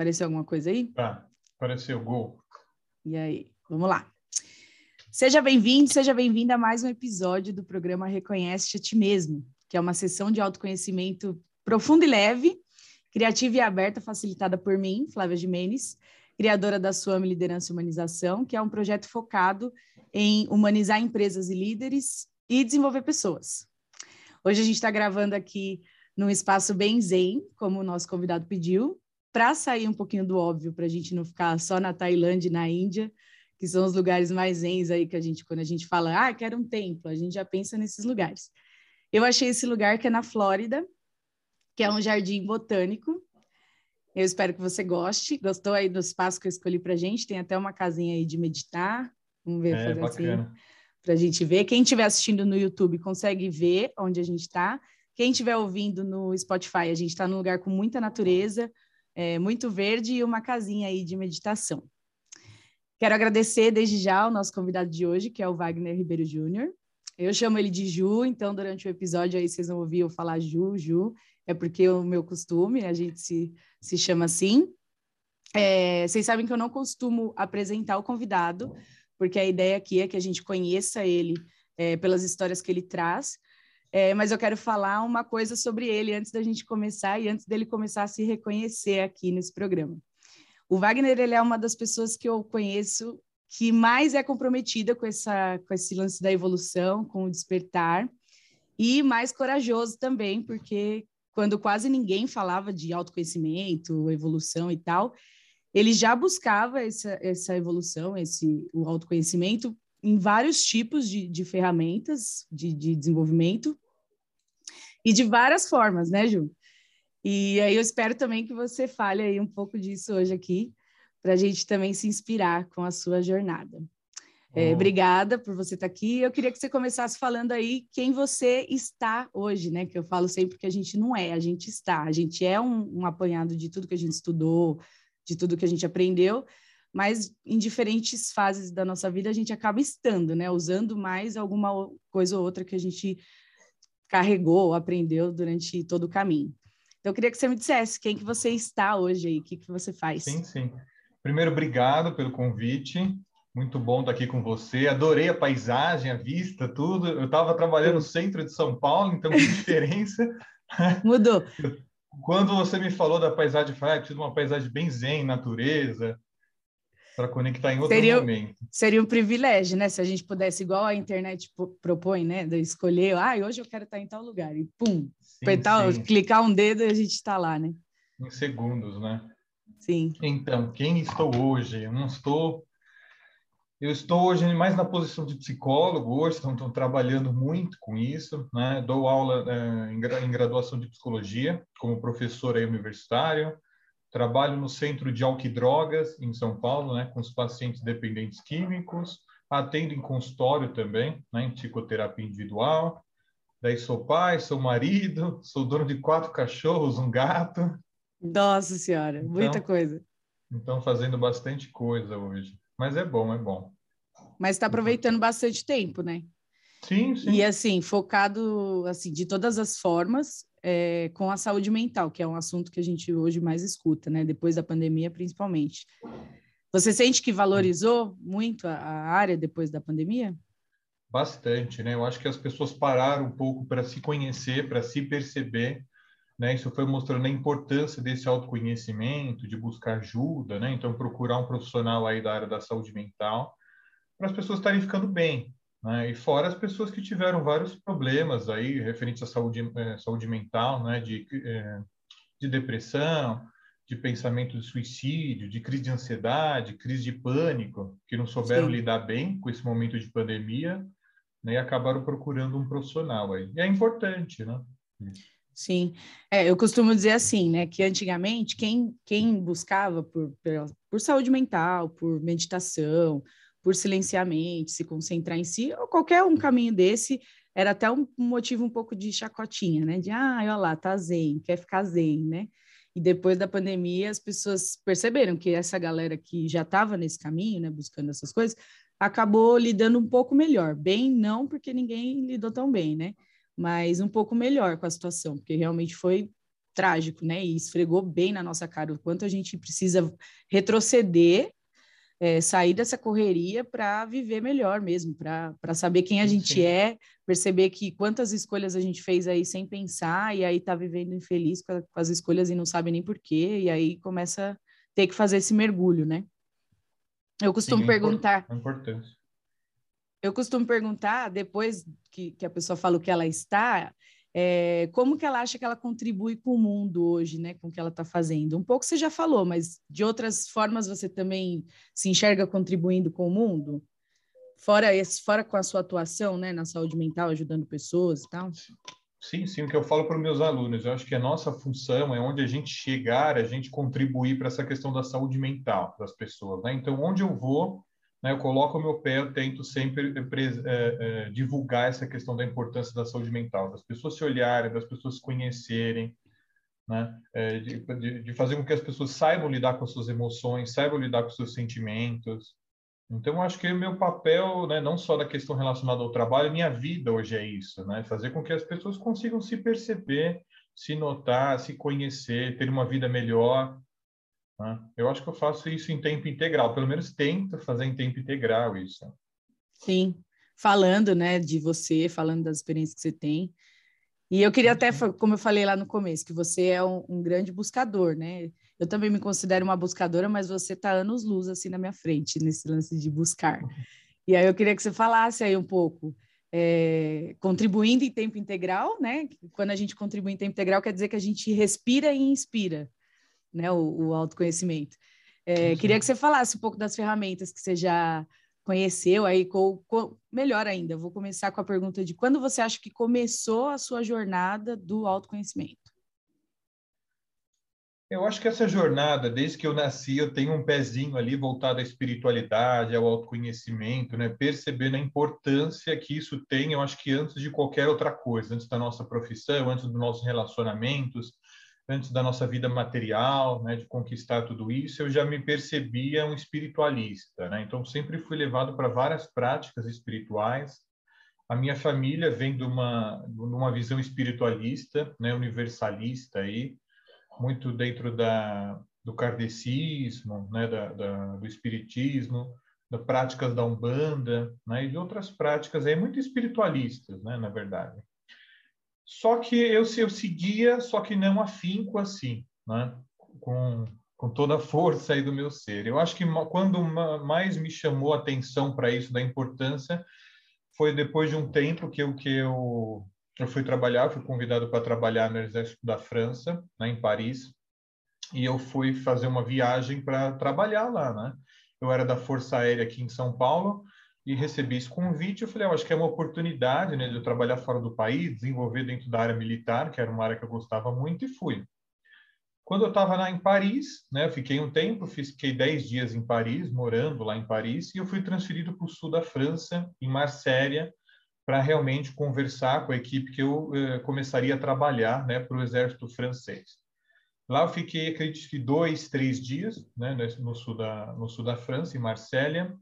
Apareceu alguma coisa aí? Tá, apareceu, gol. E aí, vamos lá. Seja bem-vindo, seja bem-vinda a mais um episódio do programa Reconhece a Ti Mesmo, que é uma sessão de autoconhecimento profundo e leve, criativa e aberta, facilitada por mim, Flávia Jimenez, criadora da Suame Liderança e Humanização, que é um projeto focado em humanizar empresas e líderes e desenvolver pessoas. Hoje a gente está gravando aqui num espaço bem zen, como o nosso convidado pediu, para sair um pouquinho do óbvio, para a gente não ficar só na Tailândia e na Índia, que são os lugares mais zen aí que a gente, quando a gente fala, ah, quero um templo, a gente já pensa nesses lugares. Eu achei esse lugar que é na Flórida, que é um jardim botânico. Eu espero que você goste. Gostou aí do espaço que eu escolhi para gente? Tem até uma casinha aí de meditar. Vamos ver, é, fazer assim bacana. assim para a gente ver. Quem estiver assistindo no YouTube consegue ver onde a gente está. Quem estiver ouvindo no Spotify, a gente está num lugar com muita natureza, é, muito verde e uma casinha aí de meditação. Quero agradecer desde já o nosso convidado de hoje, que é o Wagner Ribeiro Júnior. Eu chamo ele de Ju, então durante o episódio aí vocês vão ouvir eu falar Ju, Ju, é porque é o meu costume, a gente se, se chama assim. É, vocês sabem que eu não costumo apresentar o convidado, porque a ideia aqui é que a gente conheça ele é, pelas histórias que ele traz, é, mas eu quero falar uma coisa sobre ele antes da gente começar e antes dele começar a se reconhecer aqui nesse programa. O Wagner ele é uma das pessoas que eu conheço que mais é comprometida com, essa, com esse lance da evolução, com o despertar, e mais corajoso também, porque quando quase ninguém falava de autoconhecimento, evolução e tal, ele já buscava essa, essa evolução, esse o autoconhecimento em vários tipos de, de ferramentas de, de desenvolvimento e de várias formas, né, Ju? E aí eu espero também que você fale aí um pouco disso hoje aqui, para a gente também se inspirar com a sua jornada. É, obrigada por você estar tá aqui. Eu queria que você começasse falando aí quem você está hoje, né? Que eu falo sempre que a gente não é, a gente está. A gente é um, um apanhado de tudo que a gente estudou, de tudo que a gente aprendeu, mas em diferentes fases da nossa vida a gente acaba estando, né? Usando mais alguma coisa ou outra que a gente carregou, aprendeu durante todo o caminho. Então, eu queria que você me dissesse quem que você está hoje aí, o que, que você faz. Sim, sim. Primeiro, obrigado pelo convite. Muito bom estar aqui com você. Adorei a paisagem, a vista, tudo. Eu estava trabalhando no centro de São Paulo, então que diferença. Mudou. Quando você me falou da paisagem, eu falei, ah, uma paisagem bem zen, natureza para conectar em outro seria, momento. Seria um privilégio, né? Se a gente pudesse, igual a internet propõe, né? De escolher, ah, hoje eu quero estar em tal lugar. E pum, sim, apertar, sim. clicar um dedo e a gente está lá, né? Em segundos, né? Sim. Então, quem estou hoje? Eu não estou. Eu estou hoje mais na posição de psicólogo, hoje estou, estou trabalhando muito com isso, né? Dou aula é, em graduação de psicologia, como professor aí universitário, Trabalho no Centro de Álcool e Drogas, em São Paulo, né, com os pacientes dependentes químicos. Atendo em consultório também, né, em psicoterapia individual. Daí sou pai, sou marido, sou dono de quatro cachorros, um gato. Nossa Senhora, então, muita coisa. Então, fazendo bastante coisa hoje. Mas é bom, é bom. Mas está aproveitando bastante tempo, né? Sim, sim. E assim, focado assim de todas as formas, é, com a saúde mental, que é um assunto que a gente hoje mais escuta, né? Depois da pandemia, principalmente. Você sente que valorizou muito a, a área depois da pandemia? Bastante, né? Eu acho que as pessoas pararam um pouco para se conhecer, para se perceber, né? Isso foi mostrando a importância desse autoconhecimento, de buscar ajuda, né? Então procurar um profissional aí da área da saúde mental, para as pessoas estarem ficando bem, né? E fora as pessoas que tiveram vários problemas aí referentes à saúde, é, saúde mental, né? de, é, de depressão, de pensamento de suicídio, de crise de ansiedade, crise de pânico, que não souberam Sim. lidar bem com esse momento de pandemia né? e acabaram procurando um profissional aí. E é importante, né? Sim, é, eu costumo dizer assim, né, que antigamente quem, quem buscava por, por, por saúde mental, por meditação, por silenciamento, se concentrar em si, ou qualquer um caminho desse, era até um, motivo um pouco de chacotinha, né, de, ah, olha lá, tá zen, quer ficar zen, né, e depois da pandemia as pessoas perceberam que essa galera que já estava nesse caminho, né, buscando essas coisas, acabou lidando um pouco melhor, bem não, porque ninguém lidou tão bem, né, mas um pouco melhor com a situação, porque realmente foi trágico, né? E esfregou bem na nossa cara o quanto a gente precisa retroceder, é, sair dessa correria para viver melhor mesmo, para saber quem a gente Sim. é, perceber que quantas escolhas a gente fez aí sem pensar, e aí tá vivendo infeliz com as escolhas e não sabe nem porquê, e aí começa a ter que fazer esse mergulho, né? Eu costumo Sim, é perguntar. É importante eu costumo perguntar, depois que, que a pessoa fala o que ela está, é, como que ela acha que ela contribui com o mundo hoje, né, com o que ela está fazendo? Um pouco você já falou, mas de outras formas você também se enxerga contribuindo com o mundo? Fora, esse, fora com a sua atuação né, na saúde mental, ajudando pessoas e tal? Sim, sim, o que eu falo para os meus alunos, eu acho que a nossa função é onde a gente chegar, a gente contribuir para essa questão da saúde mental das pessoas. Né? Então, onde eu vou, né, eu coloco o meu pé, eu tento sempre é, é, divulgar essa questão da importância da saúde mental, das pessoas se olharem, das pessoas se conhecerem, né, é, de, de, de, fazer com que as pessoas saibam lidar com as suas emoções, saibam lidar com seus sentimentos. Então, eu acho que o meu papel, né, não só da questão relacionada ao trabalho, minha vida hoje é isso, né, fazer com que as pessoas consigam se perceber, se notar, se conhecer, ter uma vida melhor, né? Eu acho que eu faço isso em tempo integral, pelo menos tento fazer em tempo integral isso. Sim, falando né, de você, falando das experiências que você tem. E eu queria até, como eu falei lá no começo, que você é um, um grande buscador, né? Eu também me considero uma buscadora, mas você está anos luz assim na minha frente, nesse lance de buscar. E aí eu queria que você falasse aí um pouco, é, contribuindo em tempo integral, né? Quando a gente contribui em tempo integral, quer dizer que a gente respira e inspira né, o, o autoconhecimento. É, queria que você falasse um pouco das ferramentas que você já conheceu aí, com, com, melhor ainda, vou começar com a pergunta de quando você acha que começou a sua jornada do autoconhecimento? Eu acho que essa jornada, desde que eu nasci, eu tenho um pezinho ali voltado à espiritualidade, ao autoconhecimento, né? Percebendo a importância que isso tem, eu acho que antes de qualquer outra coisa, antes da nossa profissão, antes dos nossos relacionamentos, antes da nossa vida material, né, de conquistar tudo isso, eu já me percebia um espiritualista, né? Então sempre fui levado para várias práticas espirituais. A minha família vem de uma de uma visão espiritualista, né, universalista aí, muito dentro da do kardecismo, né, da, da do espiritismo, das práticas da umbanda, né, e de outras práticas aí muito espiritualistas, né, na verdade. Só que eu, eu seguia, só que não afinco assim, né? com, com toda a força aí do meu ser. Eu acho que quando mais me chamou a atenção para isso, da importância, foi depois de um tempo que eu, que eu, eu fui trabalhar, fui convidado para trabalhar no Exército da França, né, em Paris, e eu fui fazer uma viagem para trabalhar lá, né? Eu era da Força Aérea aqui em São Paulo, e recebi esse convite. Eu falei, ah, acho que é uma oportunidade né, de eu trabalhar fora do país, desenvolver dentro da área militar, que era uma área que eu gostava muito, e fui. Quando eu estava lá em Paris, né, eu fiquei um tempo, fiquei 10 dias em Paris, morando lá em Paris, e eu fui transferido para o sul da França, em Marselha, para realmente conversar com a equipe que eu eh, começaria a trabalhar né, para o exército francês. Lá eu fiquei, acredito que dois, três dias, né, no sul da, no sul da França, em Marselha,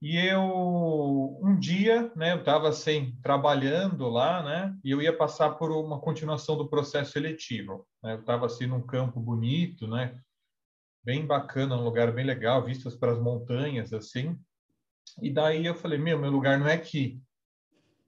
e eu, um dia, né, eu estava assim, trabalhando lá, né, e eu ia passar por uma continuação do processo seletivo. Né? Eu estava assim num campo bonito, né, bem bacana, um lugar bem legal, vistas para as montanhas, assim. E daí eu falei, meu, meu lugar não é aqui.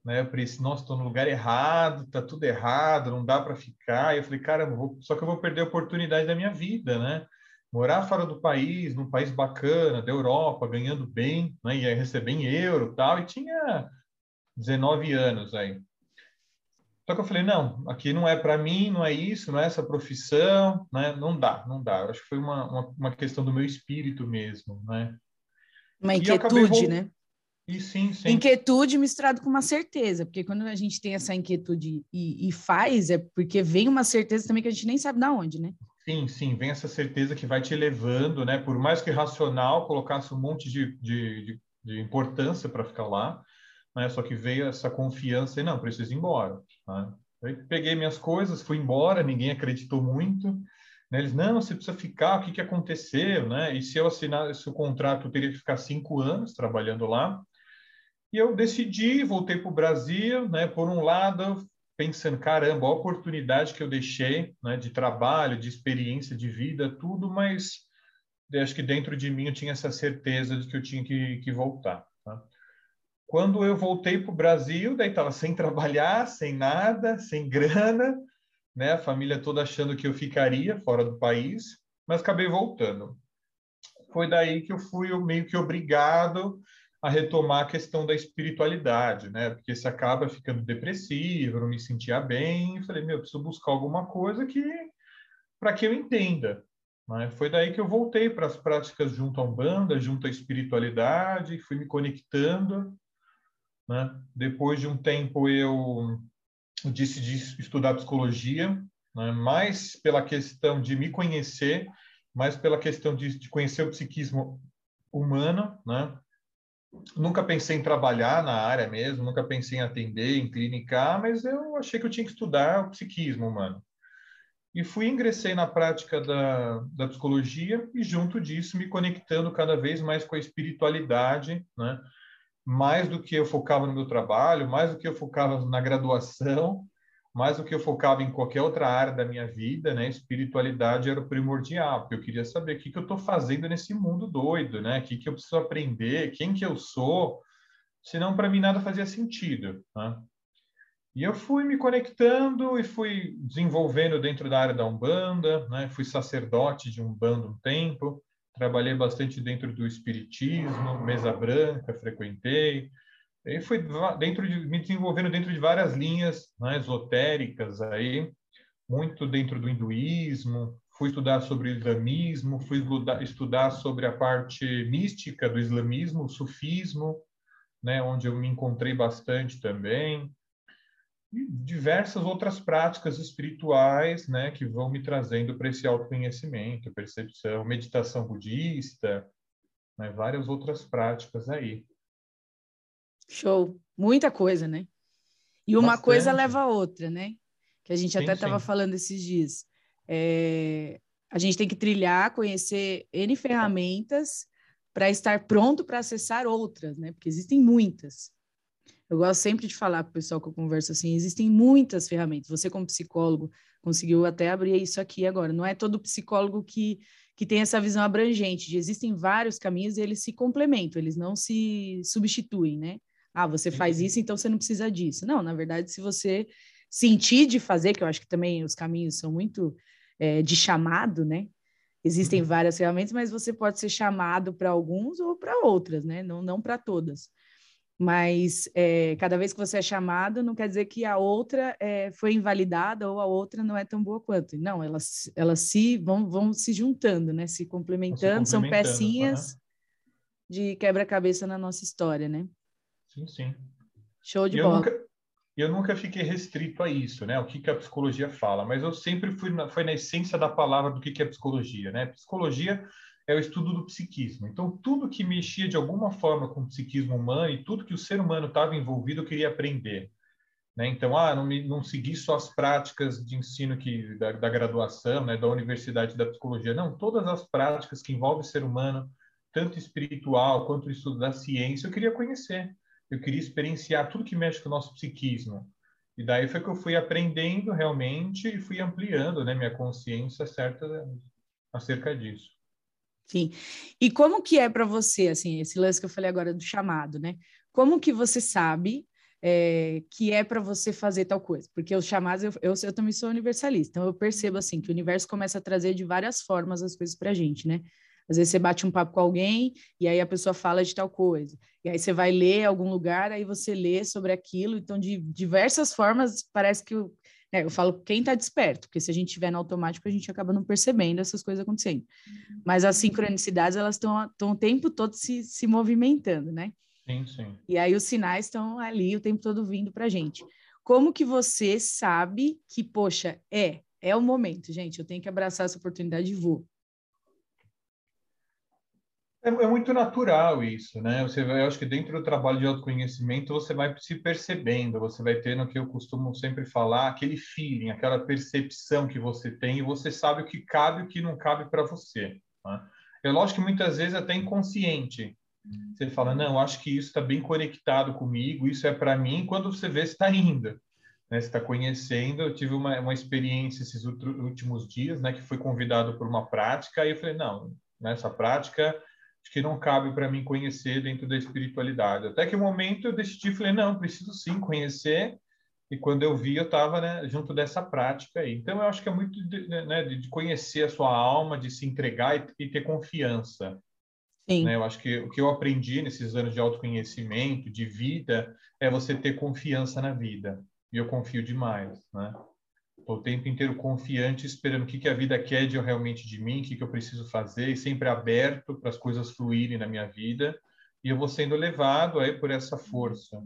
Né? Eu pensei, nossa, estou no lugar errado, tá tudo errado, não dá para ficar. E eu falei, cara, eu vou... só que eu vou perder a oportunidade da minha vida, né? Morar fora do país, num país bacana, da Europa, ganhando bem, né, ia receber em euro tal, e tinha 19 anos aí. Só que eu falei, não, aqui não é para mim, não é isso, não é essa profissão, né? não dá, não dá. Eu acho que foi uma, uma, uma questão do meu espírito mesmo, né? Uma inquietude, né? E sim, sim. Inquietude misturado com uma certeza, porque quando a gente tem essa inquietude e, e, faz, é porque vem uma certeza também que a gente nem sabe de onde, né? Sim, sim, vem essa certeza que vai te levando, né? Por mais que racional colocasse um monte de, de, de, importância para ficar lá, né? Só que veio essa confiança e não, preciso ir embora. Né? Peguei minhas coisas, fui embora, ninguém acreditou muito. Né? Eles, não, você precisa ficar, o que, que aconteceu, né? E se eu assinar esse contrato, eu teria que ficar cinco anos trabalhando lá. E eu decidi, voltei para o Brasil, né? Por um lado, pensando, caramba, a oportunidade que eu deixei, né? De trabalho, de experiência, de vida, tudo, mas acho que dentro de mim eu tinha essa certeza de que eu tinha que, que voltar. Tá? Quando eu voltei para o Brasil, daí estava sem trabalhar, sem nada, sem grana, né? A família toda achando que eu ficaria fora do país, mas acabei voltando. Foi daí que eu fui meio que obrigado a retomar a questão da espiritualidade, né? Porque se acaba ficando depressivo, não me sentia bem, falei, meu, preciso buscar alguma coisa que para que eu entenda. Né? Foi daí que eu voltei para as práticas junto à Umbanda, junto à espiritualidade, fui me conectando. Né? Depois de um tempo eu decidi estudar psicologia, né? mais pela questão de me conhecer, mais pela questão de, de conhecer o psiquismo humano, né? Nunca pensei em trabalhar na área mesmo, nunca pensei em atender, em clinicar, mas eu achei que eu tinha que estudar o psiquismo humano. E fui ingressei na prática da, da psicologia e junto disso me conectando cada vez mais com a espiritualidade, né? Mais do que eu focava no meu trabalho, mais do que eu focava na graduação, mais do que eu focava em qualquer outra área da minha vida, né? Espiritualidade era o primordial, porque eu queria saber o que, que eu estou fazendo nesse mundo doido, né? O que, que eu preciso aprender, quem que eu sou, senão para mim nada fazia sentido, né? E eu fui me conectando e fui desenvolvendo dentro da área da Umbanda, né? Fui sacerdote de Umbanda um tempo, trabalhei bastante dentro do espiritismo, mesa branca, frequentei, e fui dentro de, me desenvolvendo dentro de várias linhas né, esotéricas aí, muito dentro do hinduísmo, fui estudar sobre o islamismo, fui estudar sobre a parte mística do islamismo, o sufismo, né, onde eu me encontrei bastante também, e diversas outras práticas espirituais, né, que vão me trazendo para esse autoconhecimento, percepção, meditação budista, né, várias outras práticas aí. Show. Muita coisa, né? E uma Bastante. coisa leva a outra, né? Que a gente sim, até estava falando esses dias. É... A gente tem que trilhar, conhecer N ferramentas para estar pronto para acessar outras, né? Porque existem muitas. Eu gosto sempre de falar com o pessoal que eu converso assim, existem muitas ferramentas. Você, como psicólogo, conseguiu até abrir isso aqui agora. Não é todo psicólogo que, que tem essa visão abrangente de existem vários caminhos e eles se complementam, eles não se substituem, né? Ah, você faz isso, então você não precisa disso. Não, na verdade, se você sentir de fazer, que eu acho que também os caminhos são muito é, de chamado, né? Existem uhum. várias ferramentas, mas você pode ser chamado para alguns ou para outras, né? Não, não para todas. Mas é, cada vez que você é chamado, não quer dizer que a outra é, foi invalidada ou a outra não é tão boa quanto. Não, elas, elas se vão, vão se juntando, né? Se complementando, se complementando são pecinhas uhum. de quebra-cabeça na nossa história, né? Sim, sim. Show de eu bola. Nunca, eu nunca fiquei restrito a isso, né? O que, que a psicologia fala, mas eu sempre fui na, foi na essência da palavra do que, que é psicologia, né? Psicologia é o estudo do psiquismo. Então, tudo que mexia de alguma forma com o psiquismo humano e tudo que o ser humano estava envolvido, eu queria aprender. Né? Então, ah, não, me, não seguir só as práticas de ensino que da, da graduação, né, da universidade da psicologia. Não, todas as práticas que envolvem o ser humano, tanto espiritual quanto o estudo da ciência, eu queria conhecer eu queria experienciar tudo que mexe com o nosso psiquismo. E daí foi que eu fui aprendendo realmente e fui ampliando né, minha consciência certa acerca disso. Sim. E como que é para você, assim, esse lance que eu falei agora do chamado, né? Como que você sabe é, que é para você fazer tal coisa? Porque os chamados, eu, eu, eu, também sou universalista, então eu percebo, assim, que o universo começa a trazer de várias formas as coisas para a gente, né? Às vezes você bate um papo com alguém e aí a pessoa fala de tal coisa. E aí você vai ler algum lugar, aí você lê sobre aquilo. Então, de diversas formas, parece que eu, né, eu falo quem está desperto, porque se a gente estiver no automático, a gente acaba não percebendo essas coisas acontecendo. Mas as sincronicidades, elas estão o tempo todo se, se movimentando, né? Sim, sim. E aí os sinais estão ali o tempo todo vindo para gente. Como que você sabe que, poxa, é, é o momento, gente, eu tenho que abraçar essa oportunidade e vou. É, é, muito natural isso, né? Você vai, eu acho que dentro do trabalho de autoconhecimento você vai se percebendo, você vai tendo o que eu costumo sempre falar, aquele feeling, aquela percepção que você tem e você sabe o que cabe e o que não cabe para você. Né? É lógico que muitas vezes até inconsciente. Você fala, não, acho que isso está bem conectado comigo, isso é para mim. Quando você vê, está indo, né? Você está conhecendo. Eu tive uma, uma experiência esses últimos dias, né? Que fui convidado por uma prática e eu falei, não, nessa prática que não cabe para mim conhecer dentro da espiritualidade. Até que o um momento eu decidi, falei, não, preciso sim conhecer. E quando eu vi, eu estava né, junto dessa prática aí. Então, eu acho que é muito de, né, de conhecer a sua alma, de se entregar e, e ter confiança. Sim. Né? Eu acho que o que eu aprendi nesses anos de autoconhecimento, de vida, é você ter confiança na vida. E eu confio demais, né? O tempo inteiro confiante, esperando o que, que a vida quer de eu realmente de mim, o que, que eu preciso fazer, e sempre aberto para as coisas fluírem na minha vida, e eu vou sendo levado aí por essa força.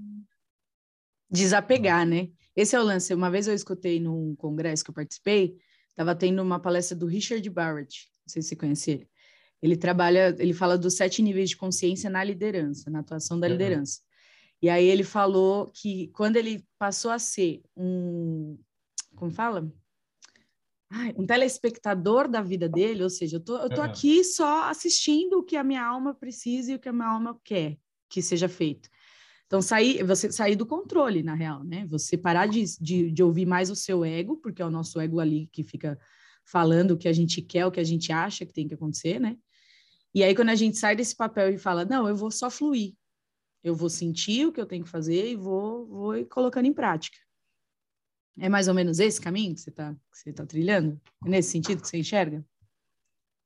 Desapegar, né? Esse é o lance. Uma vez eu escutei num congresso que eu participei, estava tendo uma palestra do Richard Barrett, não sei se você conhece ele. Ele trabalha, ele fala dos sete níveis de consciência na liderança, na atuação da uhum. liderança. E aí ele falou que quando ele passou a ser um, como fala? Ai, um telespectador da vida dele, ou seja, eu tô, eu tô uhum. aqui só assistindo o que a minha alma precisa e o que a minha alma quer que seja feito. Então, sair, você sair do controle, na real, né? Você parar de, de, de, ouvir mais o seu ego, porque é o nosso ego ali que fica falando o que a gente quer, o que a gente acha que tem que acontecer, né? E aí, quando a gente sai desse papel e fala, não, eu vou só fluir, eu vou sentir o que eu tenho que fazer e vou, vou colocando em prática. É mais ou menos esse caminho que você está tá trilhando? É nesse sentido que você enxerga?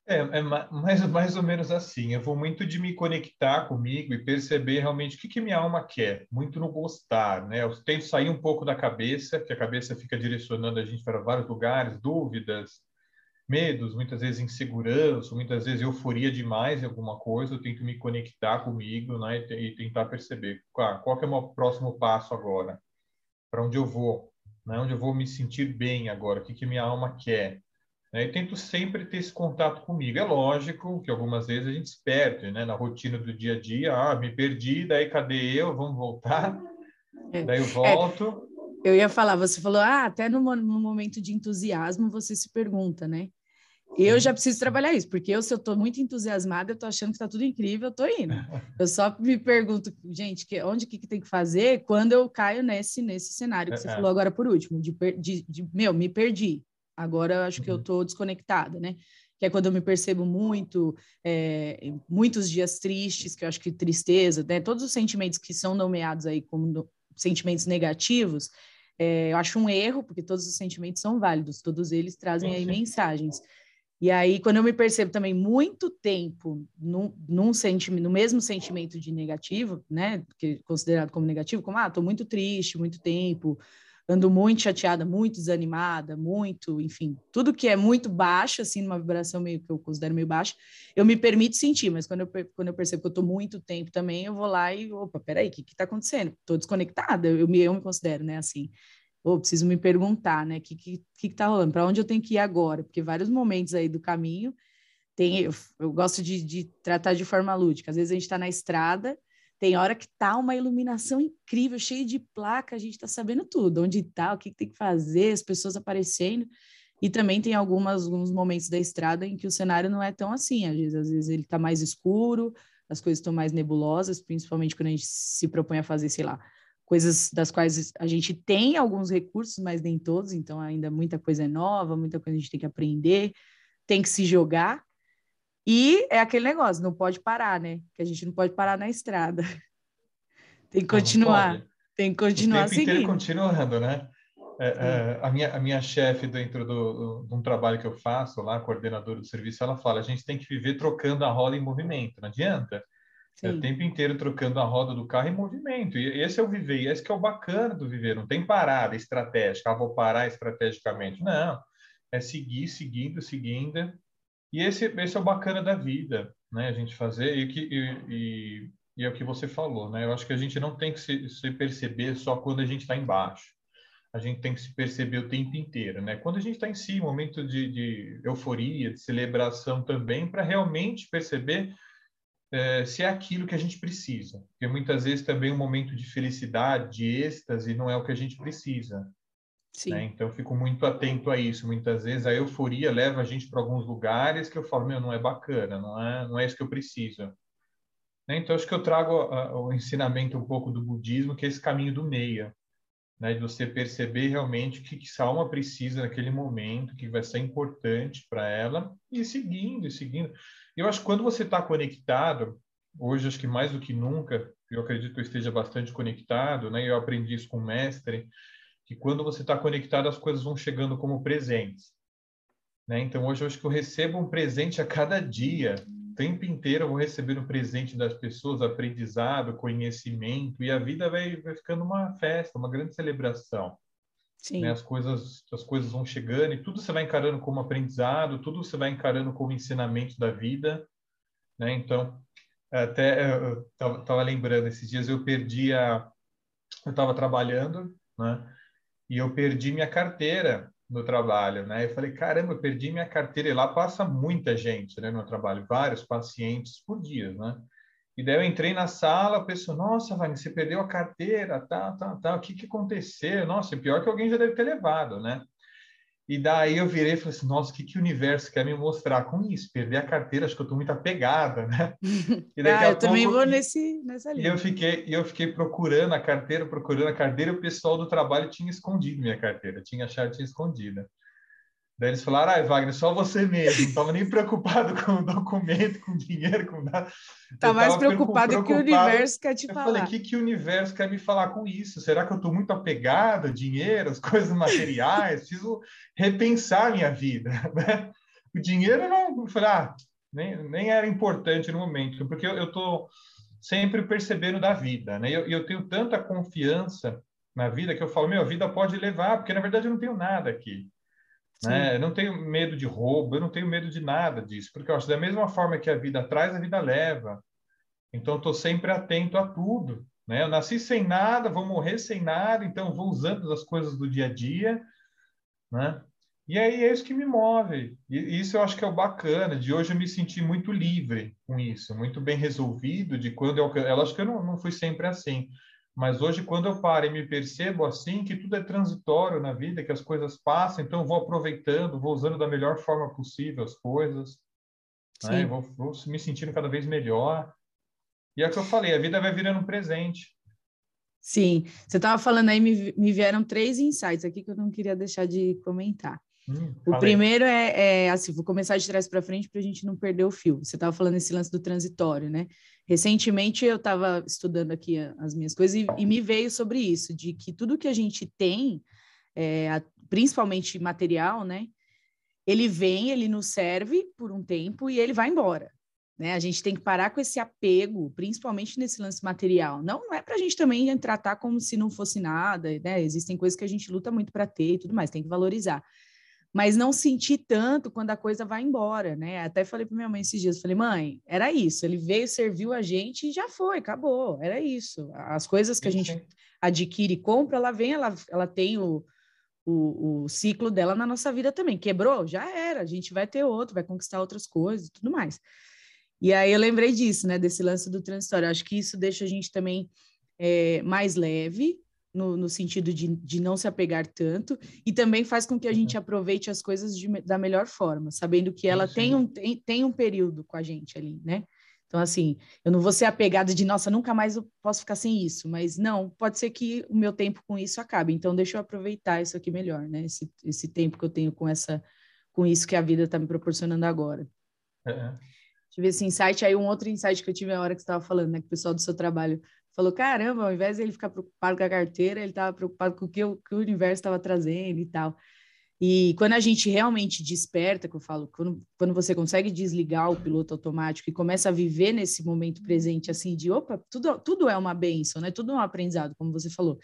É, é mais, mais ou menos assim. Eu vou muito de me conectar comigo e perceber realmente o que, que minha alma quer, muito no gostar, né? Eu tento sair um pouco da cabeça, que a cabeça fica direcionando a gente para vários lugares, dúvidas, medos, muitas vezes insegurança, muitas vezes euforia demais em alguma coisa. Eu tento me conectar comigo né? e, tentar perceber qual, qual é o meu próximo passo agora, para onde eu vou né? onde eu vou me sentir bem agora, o que, que minha alma quer. Né? E tento sempre ter esse contato comigo. É lógico que algumas vezes a gente se perde né? na rotina do dia a dia. Ah, me perdi, daí cadê eu? Vamos voltar. É. Daí eu volto. É, eu ia falar, você falou, ah, até no, no momento de entusiasmo você se pergunta, né? Eu já preciso trabalhar isso, porque eu, se eu estou muito entusiasmada, eu estou achando que está tudo incrível, eu estou indo. Eu só me pergunto, gente, que, onde que, que tem que fazer quando eu caio nesse, nesse cenário que você é, é. falou agora por último, de, de, de meu, me perdi. Agora eu acho uhum. que eu estou uhum. desconectada, né? Que é quando eu me percebo muito, é, muitos dias tristes, que eu acho que tristeza, né? Todos os sentimentos que são nomeados aí como no, sentimentos negativos, é, eu acho um erro, porque todos os sentimentos são válidos, todos eles trazem aí mensagens. E aí, quando eu me percebo também muito tempo num, num sentimento, no mesmo sentimento de negativo, né, que considerado como negativo, como, ah, tô muito triste, muito tempo, ando muito chateada, muito desanimada, muito, enfim, tudo que é muito baixo, assim, numa vibração meio que eu considero meio baixa, eu me permito sentir, mas quando eu, quando eu percebo que eu tô muito tempo também, eu vou lá e, opa, peraí, o que que tá acontecendo? Tô desconectada, eu me, eu me considero, né, assim ou preciso me perguntar, né, o que, que, que tá rolando, para onde eu tenho que ir agora, porque vários momentos aí do caminho tem, eu, eu gosto de, de, tratar de forma lúdica, às vezes a gente está na estrada, tem hora que tá uma iluminação incrível, cheia de placa, a gente está sabendo tudo, onde tá, o que, que tem que fazer, as pessoas aparecendo, e também tem algumas, alguns momentos da estrada em que o cenário não é tão assim, às vezes, às vezes ele está mais escuro, as coisas estão mais nebulosas, principalmente quando a gente se propõe a fazer, sei lá, coisas das quais a gente tem alguns recursos, mas nem todos, então ainda muita coisa é nova, muita coisa a gente tem que aprender, tem que se jogar. E é aquele negócio, não pode parar, né? Que a gente não pode parar na estrada. tem que continuar, tem que continuar o tempo seguindo. continuando, né? É, é, a minha, a minha chefe dentro do, do, de um trabalho que eu faço lá, coordenadora do serviço, ela fala, a gente tem que viver trocando a roda em movimento, não adianta. É o tempo inteiro trocando a roda do carro em movimento. E esse é o viver, e esse que é o bacana do viver. Não tem parada estratégica, ah, vou parar estrategicamente. Não, é seguir, seguindo, seguindo. E esse, esse é o bacana da vida, né? A gente fazer e, que, e, e e é o que você falou, né? Eu acho que a gente não tem que se, se perceber só quando a gente está embaixo. A gente tem que se perceber o tempo inteiro, né? Quando a gente está em si, um momento de, de euforia, de celebração também, para realmente perceber é, se é aquilo que a gente precisa. Porque muitas vezes também um momento de felicidade, de êxtase, não é o que a gente precisa. Né? Então, eu fico muito atento a isso. Muitas vezes a euforia leva a gente para alguns lugares que eu falo, meu, não é bacana, não é, não é isso que eu preciso. Né? Então, acho que eu trago o ensinamento um pouco do budismo, que é esse caminho do meia, né? de você perceber realmente o que, que essa alma precisa naquele momento, que vai ser importante para ela, e seguindo, e seguindo. Eu acho que quando você está conectado, hoje acho que mais do que nunca, eu acredito que eu esteja bastante conectado, né? eu aprendi isso com o mestre, que quando você está conectado, as coisas vão chegando como presentes. Né? Então, hoje eu acho que eu recebo um presente a cada dia, tempo inteiro eu vou recebendo presente das pessoas, aprendizado, conhecimento, e a vida vai, vai ficando uma festa, uma grande celebração. Né? As, coisas, as coisas vão chegando e tudo você vai encarando como aprendizado, tudo você vai encarando como ensinamento da vida. Né? Então, até eu estava lembrando, esses dias eu perdi a. Eu estava trabalhando, né? E eu perdi minha carteira no trabalho, né? Eu falei, caramba, eu perdi minha carteira. E lá passa muita gente, né, no trabalho, vários pacientes por dia, né? E daí eu entrei na sala, a pessoa, nossa, Vani, você perdeu a carteira, tá, tá, tá, o que que aconteceu? Nossa, pior que alguém já deve ter levado, né? E daí eu virei e falei assim, nossa, o que, que o universo quer me mostrar com isso? Perder a carteira, acho que eu estou muito apegada, né? ah, eu também vou nesse, nessa linha. E eu fiquei, eu fiquei procurando a carteira, procurando a carteira, e o pessoal do trabalho tinha escondido minha carteira, tinha achado tinha escondida. Daí eles falaram, ah, Wagner, só você mesmo, não estava nem preocupado com o documento, com dinheiro, com nada. Está mais preocupado, preocupado que o universo quer te eu falar. Eu falei, o que, que o universo quer me falar com isso? Será que eu estou muito apegado ao dinheiro, às coisas materiais? Preciso repensar a minha vida, né? O dinheiro não... Eu falei, ah, nem, nem era importante no momento, porque eu estou sempre percebendo da vida, né? E eu, eu tenho tanta confiança na vida que eu falo, meu, a vida pode levar, porque na verdade eu não tenho nada aqui. Né? Eu não tenho medo de roubo, eu não tenho medo de nada disso, porque eu acho que da mesma forma que a vida traz, a vida leva. Então, estou sempre atento a tudo. Né? Eu nasci sem nada, vou morrer sem nada, então vou usando as coisas do dia a dia. Né? E aí é isso que me move. E isso eu acho que é o bacana. De hoje eu me senti muito livre com isso, muito bem resolvido. De quando eu, eu acho que eu não, não fui sempre assim. Mas hoje, quando eu paro e me percebo assim, que tudo é transitório na vida, que as coisas passam, então eu vou aproveitando, vou usando da melhor forma possível as coisas, né? vou, vou, me sentindo cada vez melhor. E é o que eu falei, a vida vai virando um presente. Sim, você estava falando aí, me, me vieram três insights aqui que eu não queria deixar de comentar. Hum, o primeiro é, é, assim, vou começar de trás para frente para a gente não perder o fio. Você estava falando esse lance do transitório, né? Recentemente eu estava estudando aqui as minhas coisas e, e, me veio sobre isso, de que tudo que a gente tem, é, principalmente material, né? Ele vem, ele nos serve por um tempo e ele vai embora. Né? A gente tem que parar com esse apego, principalmente nesse lance material. Não, não é para a gente também tratar como se não fosse nada, né? Existem coisas que a gente luta muito para ter e tudo mais, tem que valorizar mas não sentir tanto quando a coisa vai embora, né? Até falei para minha mãe esses dias, falei, mãe, era isso, ele veio, serviu a gente e já foi, acabou, era isso. As coisas que a gente adquire e compra, ela vem, ela, ela tem o, o, o, ciclo dela na nossa vida também. Quebrou? Já era, a gente vai ter outro, vai conquistar outras coisas e tudo mais. E aí eu lembrei disso, né, desse lance do transitório. Acho que isso deixa a gente também é, mais leve, no, no sentido de, de não se apegar tanto, e também faz com que a gente uhum. aproveite as coisas de, da melhor forma, sabendo que ela tem um, tem, tem um período com a gente ali, né? Então, assim, eu não vou ser apegada de, nossa, nunca mais eu posso ficar sem isso, mas não, pode ser que o meu tempo com isso acabe, então deixa eu aproveitar isso aqui melhor, né? Esse, esse tempo que eu tenho com essa, com isso que a vida está me proporcionando agora. É. Tive esse insight, aí um outro insight que eu tive na hora que você estava falando, né, que o pessoal do seu trabalho falou: caramba, ao invés de ele ficar preocupado com a carteira, ele estava preocupado com o que o, que o universo estava trazendo e tal. E quando a gente realmente desperta, que eu falo, quando, quando você consegue desligar o piloto automático e começa a viver nesse momento presente, assim, de opa, tudo, tudo é uma benção, né? Tudo é um aprendizado, como você falou.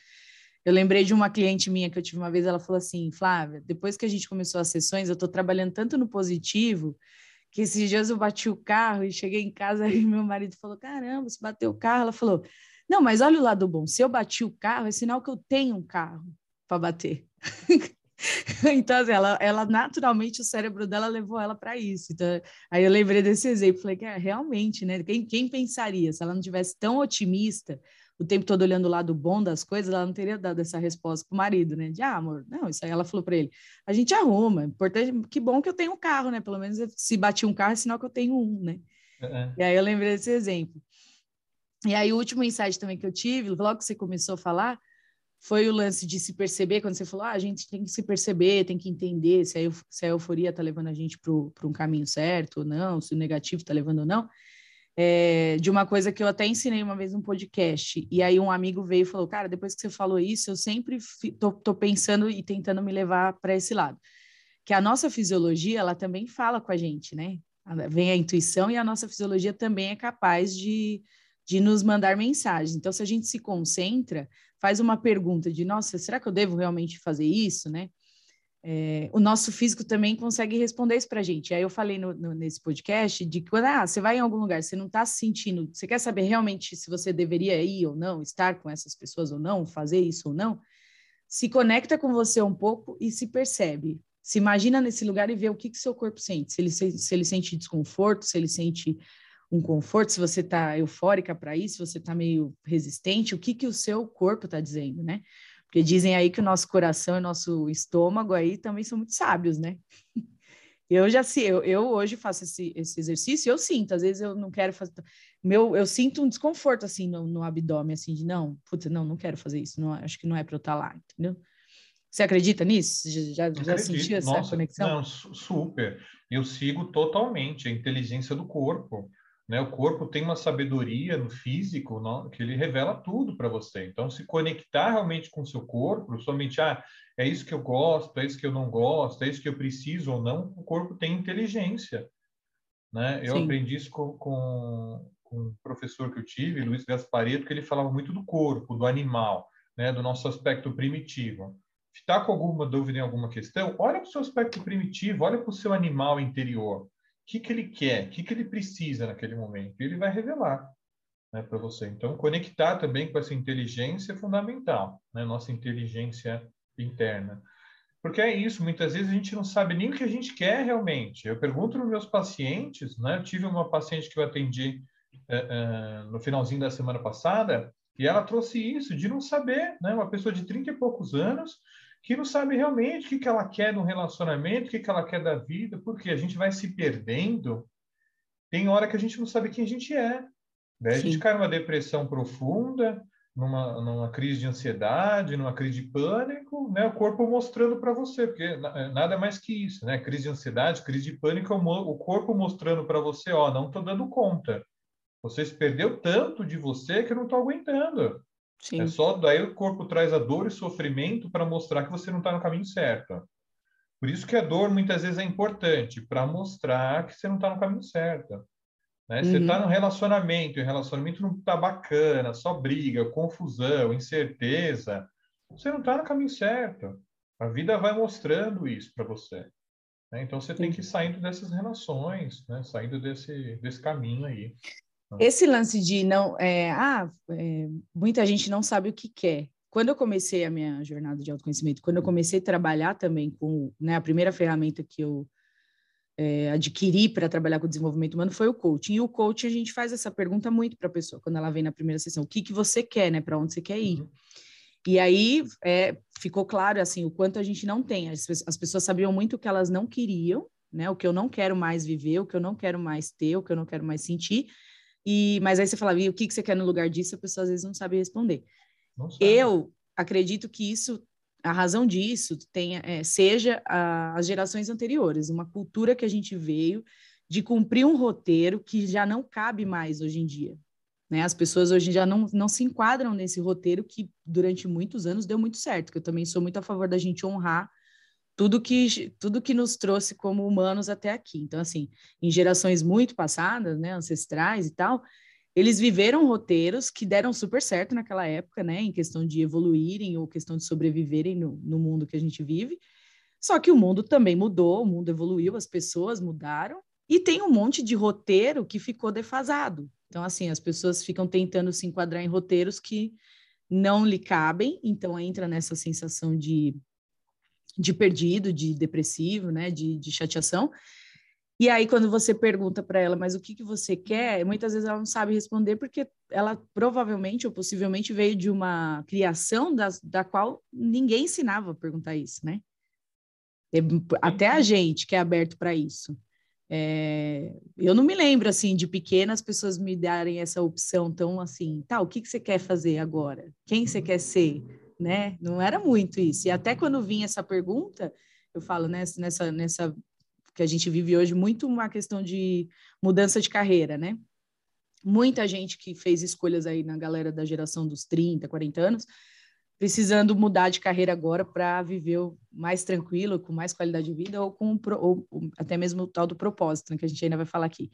Eu lembrei de uma cliente minha que eu tive uma vez, ela falou assim, Flávia, depois que a gente começou as sessões, eu estou trabalhando tanto no positivo que esses dias eu bati o carro e cheguei em casa e meu marido falou: Caramba, você bateu o carro? Ela falou: Não, mas olha o lado bom. Se eu bati o carro, é sinal que eu tenho um carro para bater. então, assim, ela, ela naturalmente o cérebro dela levou ela para isso. Então, aí eu lembrei desse exemplo, falei que é, realmente, né? Quem, quem pensaria se ela não tivesse tão otimista o tempo todo olhando o lado bom das coisas, ela não teria dado essa resposta pro marido, né? De ah, amor, não, isso aí ela falou para ele. A gente arruma, importante, que bom que eu tenho um carro, né? Pelo menos se bati um carro, é sinal que eu tenho um, né? Uhum. E aí eu lembrei desse exemplo. E aí o último insight também que eu tive, logo que você começou a falar, foi o lance de se perceber, quando você falou, ah, a gente tem que se perceber, tem que entender se a, se a euforia está levando a gente para um caminho certo ou não, se o negativo está levando ou não, é, de uma coisa que eu até ensinei uma vez no podcast, e aí um amigo veio e falou, cara, depois que você falou isso, eu sempre tô, tô pensando e tentando me levar para esse lado, que a nossa fisiologia, ela também fala com a gente, né? Vem a intuição e a nossa fisiologia também é capaz de, de nos mandar mensagens. Então, se a gente se concentra, faz uma pergunta de, nossa, será que eu devo realmente fazer isso, né? É, o nosso físico também consegue responder isso para a gente. Aí eu falei no, no, nesse podcast de que quando ah, você vai em algum lugar, você não está se sentindo, você quer saber realmente se você deveria ir ou não, estar com essas pessoas ou não, fazer isso ou não, se conecta com você um pouco e se percebe. Se imagina nesse lugar e vê o que, que seu corpo sente. Se ele, se, se ele sente desconforto, se ele sente um conforto, se você está eufórica para isso, se você está meio resistente, o que, que o seu corpo está dizendo, né? Porque dizem aí que o nosso coração e nosso estômago aí também são muito sábios, né? Eu já sei, eu, eu hoje faço esse, esse exercício eu sinto, às vezes eu não quero fazer. Meu, eu sinto um desconforto assim no, no abdômen, assim, de não, puta, não, não quero fazer isso, não, acho que não é para eu estar tá lá, entendeu? Você acredita nisso? Já, já, já sentiu essa Nossa, conexão? Não, super. Eu sigo totalmente a inteligência do corpo. Né? O corpo tem uma sabedoria no físico não? que ele revela tudo para você. Então, se conectar realmente com o seu corpo, somente, ah, é isso que eu gosto, é isso que eu não gosto, é isso que eu preciso ou não, o corpo tem inteligência. Né? Eu Sim. aprendi isso com, com, com, um professor que eu tive, Luiz Gaspareto, que ele falava muito do corpo, do animal, né? do nosso aspecto primitivo. Está com alguma dúvida em alguma questão? Olha para o seu aspecto primitivo, olha para o seu animal interior que, que ele quer, o que, que ele precisa naquele momento. E ele vai revelar né, para você. Então, conectar também com essa inteligência é fundamental, né, nossa inteligência interna. Porque é isso, muitas vezes a gente não sabe nem o que a gente quer realmente. Eu pergunto nos meus pacientes, né, eu tive uma paciente que eu atendi uh, uh, no finalzinho da semana passada, e ela trouxe isso, de não saber, né, uma pessoa de 30 e poucos anos, que não sabe realmente o que, que ela quer no relacionamento, o que, que ela quer da vida, porque a gente vai se perdendo. Tem hora que a gente não sabe quem a gente é. Né? A gente cai numa depressão profunda, numa, numa crise de ansiedade, numa crise de pânico, né? o corpo mostrando para você, porque é, nada mais que isso, né? Crise de ansiedade, crise de pânico, o corpo mostrando para você, ó, não estou dando conta. Você se perdeu tanto de você que eu não estou aguentando. Sim. É só daí o corpo traz a dor e sofrimento para mostrar que você não está no caminho certo. Por isso que a dor muitas vezes é importante para mostrar que você não está no caminho certo. Né? Uhum. Você está no relacionamento e o relacionamento não está bacana, só briga, confusão, incerteza. Você não está no caminho certo. A vida vai mostrando isso para você. Né? Então você Sim. tem que ir saindo dessas relações, né? saindo desse, desse caminho aí. Esse lance de não. É, ah, é, muita gente não sabe o que quer. Quando eu comecei a minha jornada de autoconhecimento, quando eu comecei a trabalhar também com né, a primeira ferramenta que eu é, adquiri para trabalhar com desenvolvimento humano foi o coaching. E o coaching a gente faz essa pergunta muito para a pessoa quando ela vem na primeira sessão: o que, que você quer, né? Para onde você quer ir? Uhum. E aí é, ficou claro assim o quanto a gente não tem. As, as pessoas sabiam muito o que elas não queriam, né? O que eu não quero mais viver, o que eu não quero mais ter, o que eu não quero mais sentir e, mas aí você fala, e o que, que você quer no lugar disso? A pessoa às vezes não sabe responder. Não sabe. Eu acredito que isso, a razão disso tenha, é, seja a, as gerações anteriores, uma cultura que a gente veio de cumprir um roteiro que já não cabe mais hoje em dia. Né? As pessoas hoje já não, não se enquadram nesse roteiro que durante muitos anos deu muito certo, que eu também sou muito a favor da gente honrar tudo que tudo que nos trouxe como humanos até aqui. Então, assim, em gerações muito passadas, né, ancestrais e tal, eles viveram roteiros que deram super certo naquela época, né, em questão de evoluírem ou questão de sobreviverem no, no mundo que a gente vive. Só que o mundo também mudou, o mundo evoluiu, as pessoas mudaram E tem um monte de roteiro que ficou defasado. Então, assim, as pessoas ficam tentando se enquadrar em roteiros que não lhe cabem, então entra nessa sensação de, de perdido, de depressivo, né, de, de chateação. E aí, quando você pergunta para ela, mas o que, que você quer? Muitas vezes ela não sabe responder, porque ela provavelmente ou possivelmente veio de uma criação das, da qual ninguém ensinava a perguntar isso, né? Até a gente que é aberto para isso. É, eu não me lembro, assim, de pequenas pessoas me darem essa opção tão assim, tá, o que, que você quer fazer agora? Quem você quer ser? Né? Não era muito isso. E até quando vinha essa pergunta, eu falo nessa, nessa, nessa que a gente vive hoje, muito uma questão de mudança de carreira, né? Muita gente que fez escolhas aí na galera da geração dos 30, 40 anos, precisando mudar de carreira agora para viver mais tranquilo, com mais qualidade de vida, ou com ou até mesmo o tal do propósito, né, que a gente ainda vai falar aqui.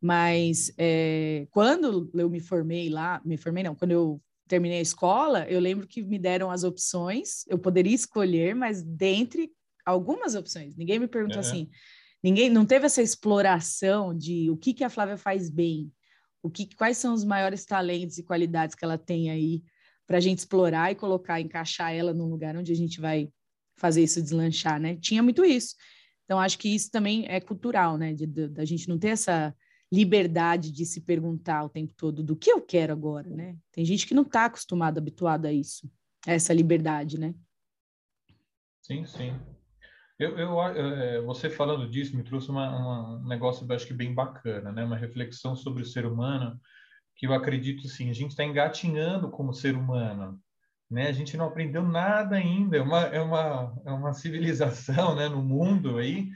Mas é, quando eu me formei lá, me formei não, quando eu terminei a escola, eu lembro que me deram as opções, eu poderia escolher, mas dentre algumas opções. Ninguém me perguntou uhum. assim, ninguém não teve essa exploração de o que que a Flávia faz bem, o que quais são os maiores talentos e qualidades que ela tem aí para a gente explorar e colocar, encaixar ela num lugar onde a gente vai fazer isso deslanchar, né? Tinha muito isso. Então, acho que isso também é cultural, né? Da gente não ter essa liberdade de se perguntar o tempo todo do que eu quero agora, né? Tem gente que não está acostumado, habituado a isso, a essa liberdade, né? Sim, sim. Eu, eu, é, você falando disso me trouxe uma, uma, um negócio, eu acho que bem bacana, né? Uma reflexão sobre o ser humano que eu acredito sim, a gente está engatinhando como ser humano, né? A gente não aprendeu nada ainda, é uma, é uma, é uma civilização, né, no mundo aí,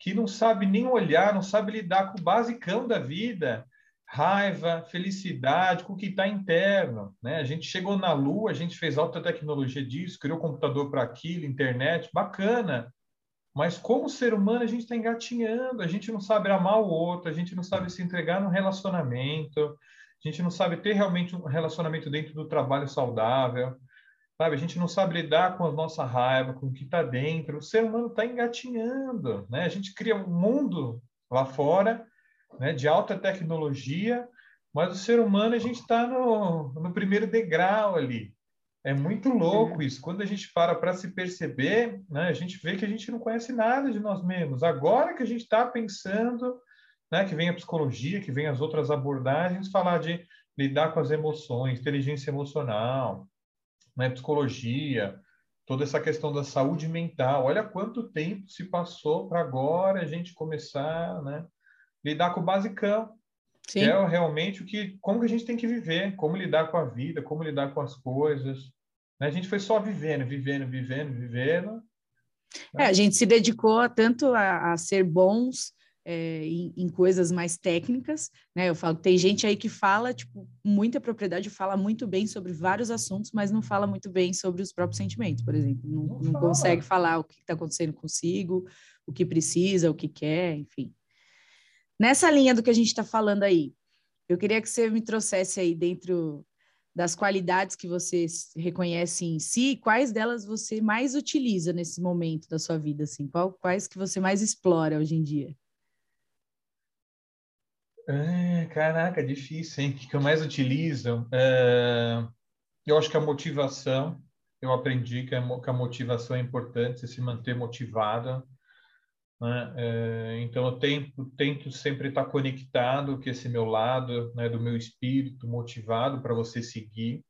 que não sabe nem olhar, não sabe lidar com o basicão da vida, raiva, felicidade, com o que está interno, né? A gente chegou na Lua, a gente fez alta tecnologia disso, criou computador para aquilo, internet, bacana, mas como ser humano a gente está engatinhando, a gente não sabe amar o outro, a gente não sabe se entregar no relacionamento, a gente não sabe ter realmente um relacionamento dentro do trabalho saudável, sabe? A gente não sabe lidar com a nossa raiva, com o que está dentro. O ser humano está engatinhando, né? A gente cria um mundo lá fora, né, de alta tecnologia, mas o ser humano a gente está no, no primeiro degrau ali. É muito louco isso. Quando a gente para para se perceber, né, a gente vê que a gente não conhece nada de nós mesmos. Agora que a gente está pensando né, que vem a psicologia, que vem as outras abordagens, falar de lidar com as emoções, inteligência emocional, né, psicologia, toda essa questão da saúde mental. Olha quanto tempo se passou para agora a gente começar, né, lidar com o basicão, Sim. que é realmente o que, como que a gente tem que viver, como lidar com a vida, como lidar com as coisas. Né? A gente foi só vivendo, vivendo, vivendo, vivendo. É, a gente se dedicou tanto a, a ser bons é, em, em, coisas mais técnicas, né? Eu falo, tem gente aí que fala, tipo, muita propriedade, fala muito bem sobre vários assuntos, mas não fala muito bem sobre os próprios sentimentos, por exemplo. Não, não, não consegue falar o que está acontecendo consigo, o que precisa, o que quer, enfim. Nessa linha do que a gente está falando aí, eu queria que você me trouxesse aí dentro das qualidades que você reconhece em si, quais delas você mais utiliza nesse momento da sua vida, assim? Qual, quais que você mais explora hoje em dia? É, caraca, difícil, hein? O que eu mais utilizo? É, eu acho que a motivação, eu aprendi que a motivação é importante, se manter motivada. Né? É, então, eu tento, tento sempre estar conectado com esse meu lado, né, do meu espírito motivado para você seguir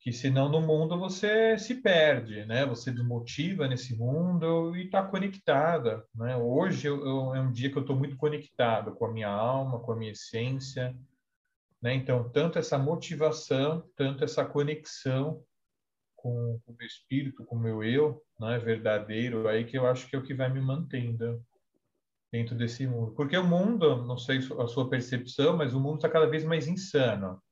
que senão no mundo você se perde, né? Você desmotiva nesse mundo e está conectada, né? Hoje eu, eu, é um dia que eu estou muito conectado com a minha alma, com a minha essência, né? Então tanto essa motivação, tanto essa conexão com, com o meu espírito, com o meu eu, né? Verdadeiro, aí que eu acho que é o que vai me mantendo dentro desse mundo, porque o mundo, não sei a sua percepção, mas o mundo está cada vez mais insano.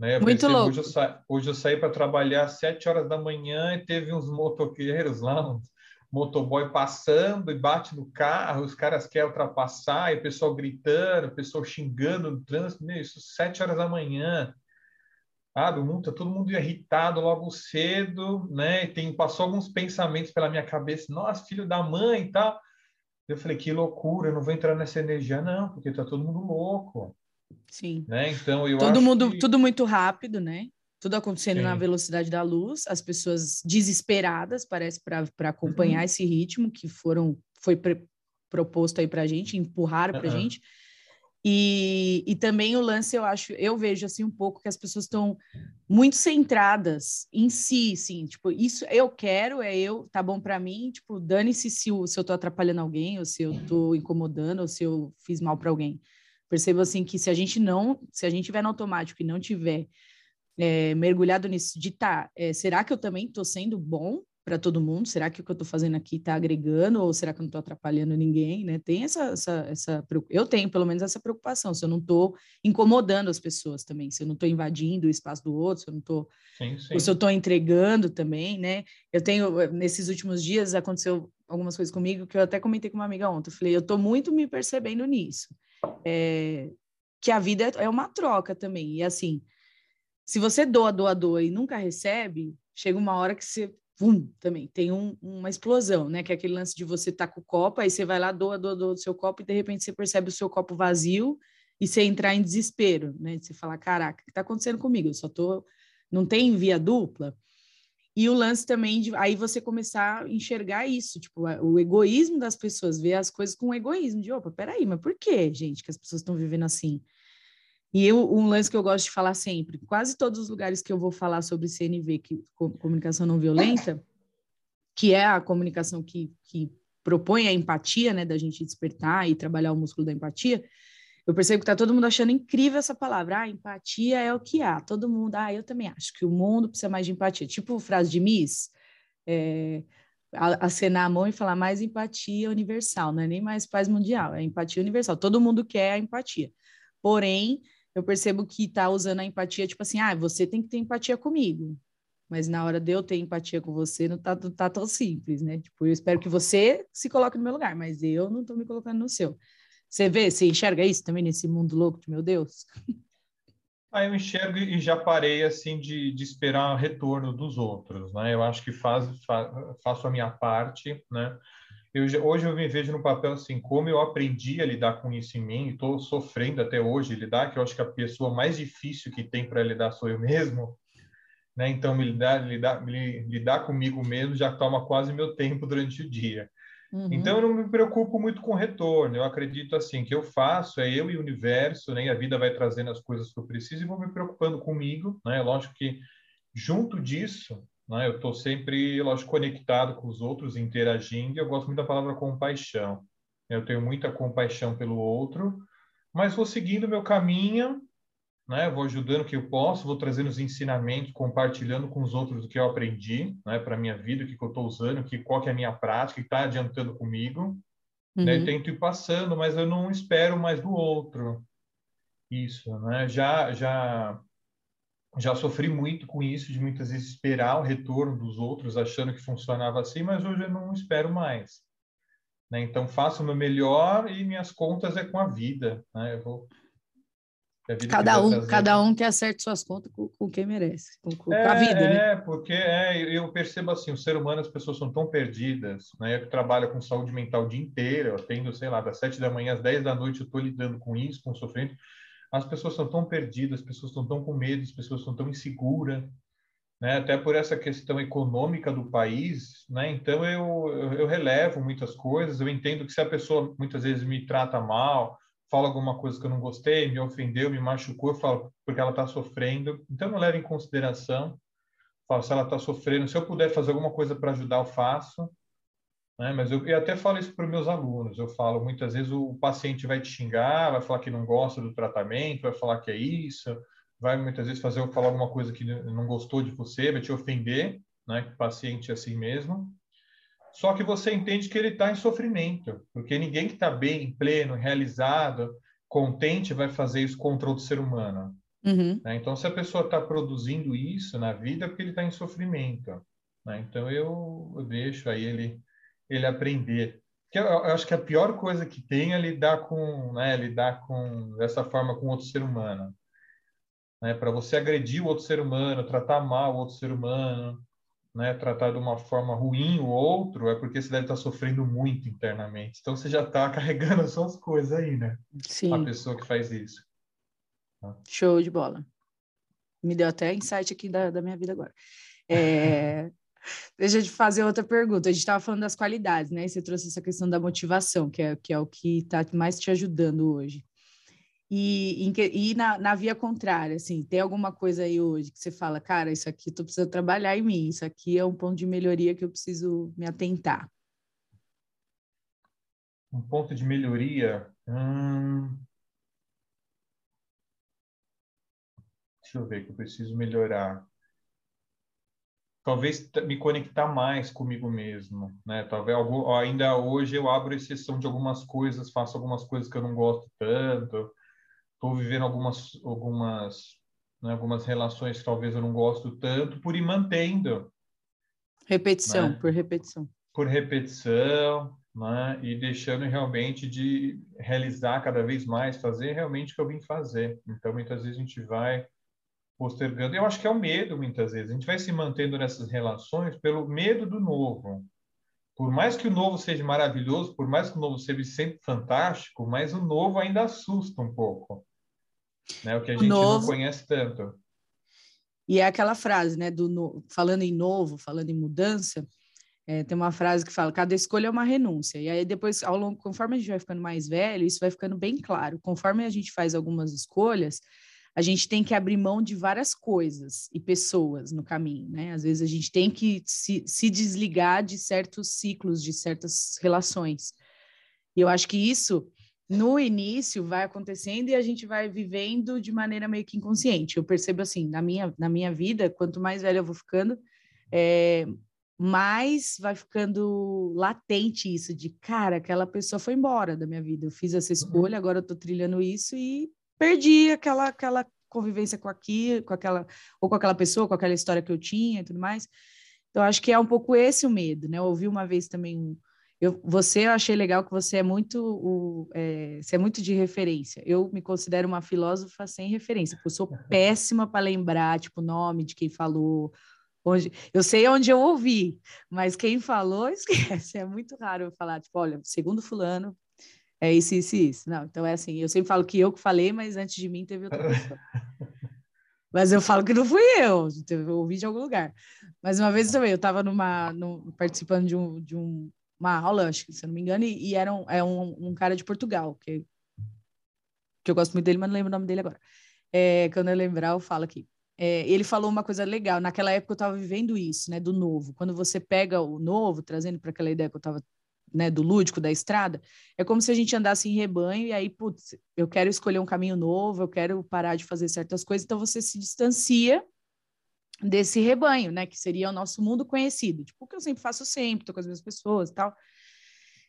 Né? Muito louco. Hoje eu, sa... hoje eu saí para trabalhar às sete horas da manhã e teve uns motoqueiros lá, uns motoboy passando e bate no carro, os caras querem ultrapassar, e o pessoal gritando, o pessoal xingando no trânsito, meu, isso sete horas da manhã. Ah, do mundo, tá todo mundo irritado logo cedo, né? E tem, passou alguns pensamentos pela minha cabeça, nossa, filho da mãe e tal. Eu falei, que loucura, eu não vou entrar nessa energia, não, porque tá todo mundo louco. Sim. Né? Então, eu todo mundo, que... tudo muito rápido, né? Tudo acontecendo Sim. na velocidade da luz, as pessoas desesperadas, parece, para acompanhar uhum. esse ritmo que foram foi pre, proposto aí para a gente, empurraram para a gente. E, e também o lance, eu acho, eu vejo assim um pouco que as pessoas estão muito centradas em si, sim, tipo, isso eu quero, é eu, tá bom para mim, tipo, dane-se se, se eu tô atrapalhando alguém, ou se eu tô incomodando, ou se eu fiz mal para alguém. Percebo assim que se a gente não, se a gente tiver no automático e não tiver é, mergulhado nisso de tá, é, será que eu também estou sendo bom para todo mundo? Será que o que eu estou fazendo aqui está agregando ou será que eu não estou atrapalhando ninguém? Né? Tem essa, essa, essa, eu tenho pelo menos essa preocupação, se eu não estou incomodando as pessoas também, se eu não estou invadindo o espaço do outro, se eu não estou, ou se eu estou entregando também, né? Eu tenho nesses últimos dias aconteceu algumas coisas comigo que eu até comentei com uma amiga ontem. Eu falei, eu estou muito me percebendo nisso, é, que a vida é uma troca também e assim. Se você doa, doa, doa e nunca recebe, chega uma hora que você pum, também tem um, uma explosão, né? Que é aquele lance de você tá com o copo, aí você vai lá, doa, doa, doa do seu copo, e de repente você percebe o seu copo vazio e você entrar em desespero, né? Você falar, caraca, o que está acontecendo comigo? Eu só tô. Não tem via dupla. E o lance também de aí você começar a enxergar isso, tipo, o egoísmo das pessoas, ver as coisas com egoísmo, de opa, peraí, mas por que, gente, que as pessoas estão vivendo assim? E eu, um lance que eu gosto de falar sempre, quase todos os lugares que eu vou falar sobre CNV, que comunicação não violenta, que é a comunicação que, que propõe a empatia, né, da gente despertar e trabalhar o músculo da empatia, eu percebo que tá todo mundo achando incrível essa palavra. Ah, empatia é o que há. Todo mundo, ah, eu também acho que o mundo precisa mais de empatia. Tipo frase de Miss, é, acenar a mão e falar mais empatia universal, não é nem mais paz mundial, é empatia universal. Todo mundo quer a empatia. Porém, eu percebo que tá usando a empatia, tipo assim, ah, você tem que ter empatia comigo. Mas na hora de eu ter empatia com você, não tá, não tá tão simples, né? Tipo, eu espero que você se coloque no meu lugar, mas eu não tô me colocando no seu. Você vê, você enxerga isso também nesse mundo louco de meu Deus? Ah, eu enxergo e já parei assim de, de esperar retorno dos outros, né? Eu acho que faz, fa, faço a minha parte, né? Eu, hoje eu me vejo no papel assim, como eu aprendi a lidar com isso em mim, estou sofrendo até hoje lidar, que eu acho que a pessoa mais difícil que tem para lidar sou eu mesmo, né? Então, me lidar, lidar, me lidar comigo mesmo já toma quase meu tempo durante o dia. Uhum. Então, eu não me preocupo muito com o retorno. Eu acredito assim, que eu faço, é eu e o universo, né? E a vida vai trazendo as coisas que eu preciso e vou me preocupando comigo, né? Lógico que junto disso, né? Eu estou sempre, lógico, conectado com os outros, interagindo, e eu gosto muito da palavra compaixão. Eu tenho muita compaixão pelo outro, mas vou seguindo o meu caminho, né? vou ajudando o que eu posso, vou trazendo os ensinamentos, compartilhando com os outros o que eu aprendi né? para a minha vida, o que, que eu estou usando, que, qual que é a minha prática, que está adiantando comigo. Uhum. Né? Eu tento ir passando, mas eu não espero mais do outro. Isso, né? Já, já já sofri muito com isso, de muitas vezes esperar o retorno dos outros, achando que funcionava assim, mas hoje eu não espero mais. Né? Então, faço o meu melhor e minhas contas é com a vida. Né? Eu vou... cada um, cada um que acerte suas contas com, com quem merece, com, com é, a vida, né? É, porque é, eu percebo assim, o ser humano, as pessoas são tão perdidas, né? Eu que trabalho com saúde mental o dia inteiro, eu atendo, sei lá, das sete da manhã às dez da noite, eu estou lidando com isso, com sofrimento as pessoas estão tão perdidas, as pessoas estão tão com medo, as pessoas estão tão inseguras, né? Até por essa questão econômica do país, né? Então eu, eu, relevo muitas coisas, eu entendo que se a pessoa muitas vezes me trata mal, fala alguma coisa que eu não gostei, me ofendeu, me machucou, eu falo porque ela está sofrendo, então eu levo em consideração, falo se ela está sofrendo, se eu puder fazer alguma coisa para ajudar, eu faço, né? Mas eu, eu até falo isso para os meus alunos. Eu falo, muitas vezes o paciente vai te xingar, vai falar que não gosta do tratamento, vai falar que é isso, vai muitas vezes fazer falar alguma coisa que não gostou de você, vai te ofender, né? O paciente é assim mesmo. Só que você entende que ele está em sofrimento, porque ninguém que está bem, pleno, realizado, contente, vai fazer isso contra outro ser humano. Uhum. Né? Então, se a pessoa está produzindo isso na vida, é porque ele está em sofrimento. Né? Então, eu, eu deixo aí ele ele aprender. Eu, eu acho que a pior coisa que tem é lidar com, né, lidar com dessa forma com outro ser humano. Né? Para você agredir o outro ser humano, tratar mal o outro ser humano, né, tratar de uma forma ruim o outro, é porque você deve estar sofrendo muito internamente. Então você já está carregando as suas coisas aí, né? Sim. A pessoa que faz isso. Show de bola. Me deu até insight aqui da, da minha vida agora. É... Deixa eu te fazer outra pergunta. A gente estava falando das qualidades, né? E você trouxe essa questão da motivação, que é, que é o que está mais te ajudando hoje. E, e na, na, via contrária, assim, tem alguma coisa aí hoje que você fala, cara, isso aqui tu precisa trabalhar em mim, isso aqui é um ponto de melhoria que eu preciso me atentar. Um ponto de melhoria? Hum... Deixa eu ver que eu preciso melhorar. Talvez me conectar mais comigo mesmo, né? Talvez ainda hoje eu abro exceção de algumas coisas, faço algumas coisas que eu não gosto tanto estou vivendo algumas algumas né, algumas relações que talvez eu não gosto tanto por ir mantendo repetição né? por repetição por repetição né? e deixando realmente de realizar cada vez mais fazer realmente o que eu vim fazer então muitas vezes a gente vai postergando eu acho que é o medo muitas vezes a gente vai se mantendo nessas relações pelo medo do novo por mais que o novo seja maravilhoso, por mais que o novo seja sempre fantástico, mas o novo ainda assusta um pouco né? O que a gente novo... não conhece tanto. E é aquela frase, né? Do no... falando em novo, falando em mudança, é, tem uma frase que fala: cada escolha é uma renúncia. E aí depois, ao longo, conforme a gente vai ficando mais velho, isso vai ficando bem claro. Conforme a gente faz algumas escolhas, a gente tem que abrir mão de várias coisas e pessoas no caminho, né? Às vezes a gente tem que se, se desligar de certos ciclos, de certas relações. E eu acho que isso no início vai acontecendo e a gente vai vivendo de maneira meio que inconsciente. Eu percebo assim, na minha, na minha vida, quanto mais velha eu vou ficando, é, mais vai ficando latente isso de, cara, aquela pessoa foi embora da minha vida. Eu fiz essa uhum. escolha, agora eu tô trilhando isso e perdi aquela, aquela convivência com aqui, com aquela, ou com aquela pessoa, com aquela história que eu tinha e tudo mais. Então, acho que é um pouco esse o medo, né? Eu ouvi uma vez também eu, você, eu achei legal que você é muito, o, é, você é muito de referência. Eu me considero uma filósofa sem referência, porque eu sou péssima para lembrar, tipo, o nome de quem falou. Onde, eu sei onde eu ouvi, mas quem falou, esquece. É muito raro eu falar, tipo, olha, segundo fulano, é isso, isso, isso. Não, então é assim, eu sempre falo que eu que falei, mas antes de mim teve outra pessoa. Mas eu falo que não fui eu, eu ouvi de algum lugar. Mas uma vez também, eu estava numa, participando de um, de um uma aula, acho que, se eu não me engano, e, e era um, é um, um, cara de Portugal, que, que eu gosto muito dele, mas não lembro o nome dele agora. É, quando eu lembrar, eu falo aqui. É, ele falou uma coisa legal. Naquela época eu estava vivendo isso, né, do novo. Quando você pega o novo, trazendo para aquela ideia que eu estava, né, do lúdico da estrada, é como se a gente andasse em rebanho e aí, putz, eu quero escolher um caminho novo, eu quero parar de fazer certas coisas, então você se distancia desse rebanho, né? Que seria o nosso mundo conhecido. Tipo, o que eu sempre faço sempre, tô com as mesmas pessoas e tal.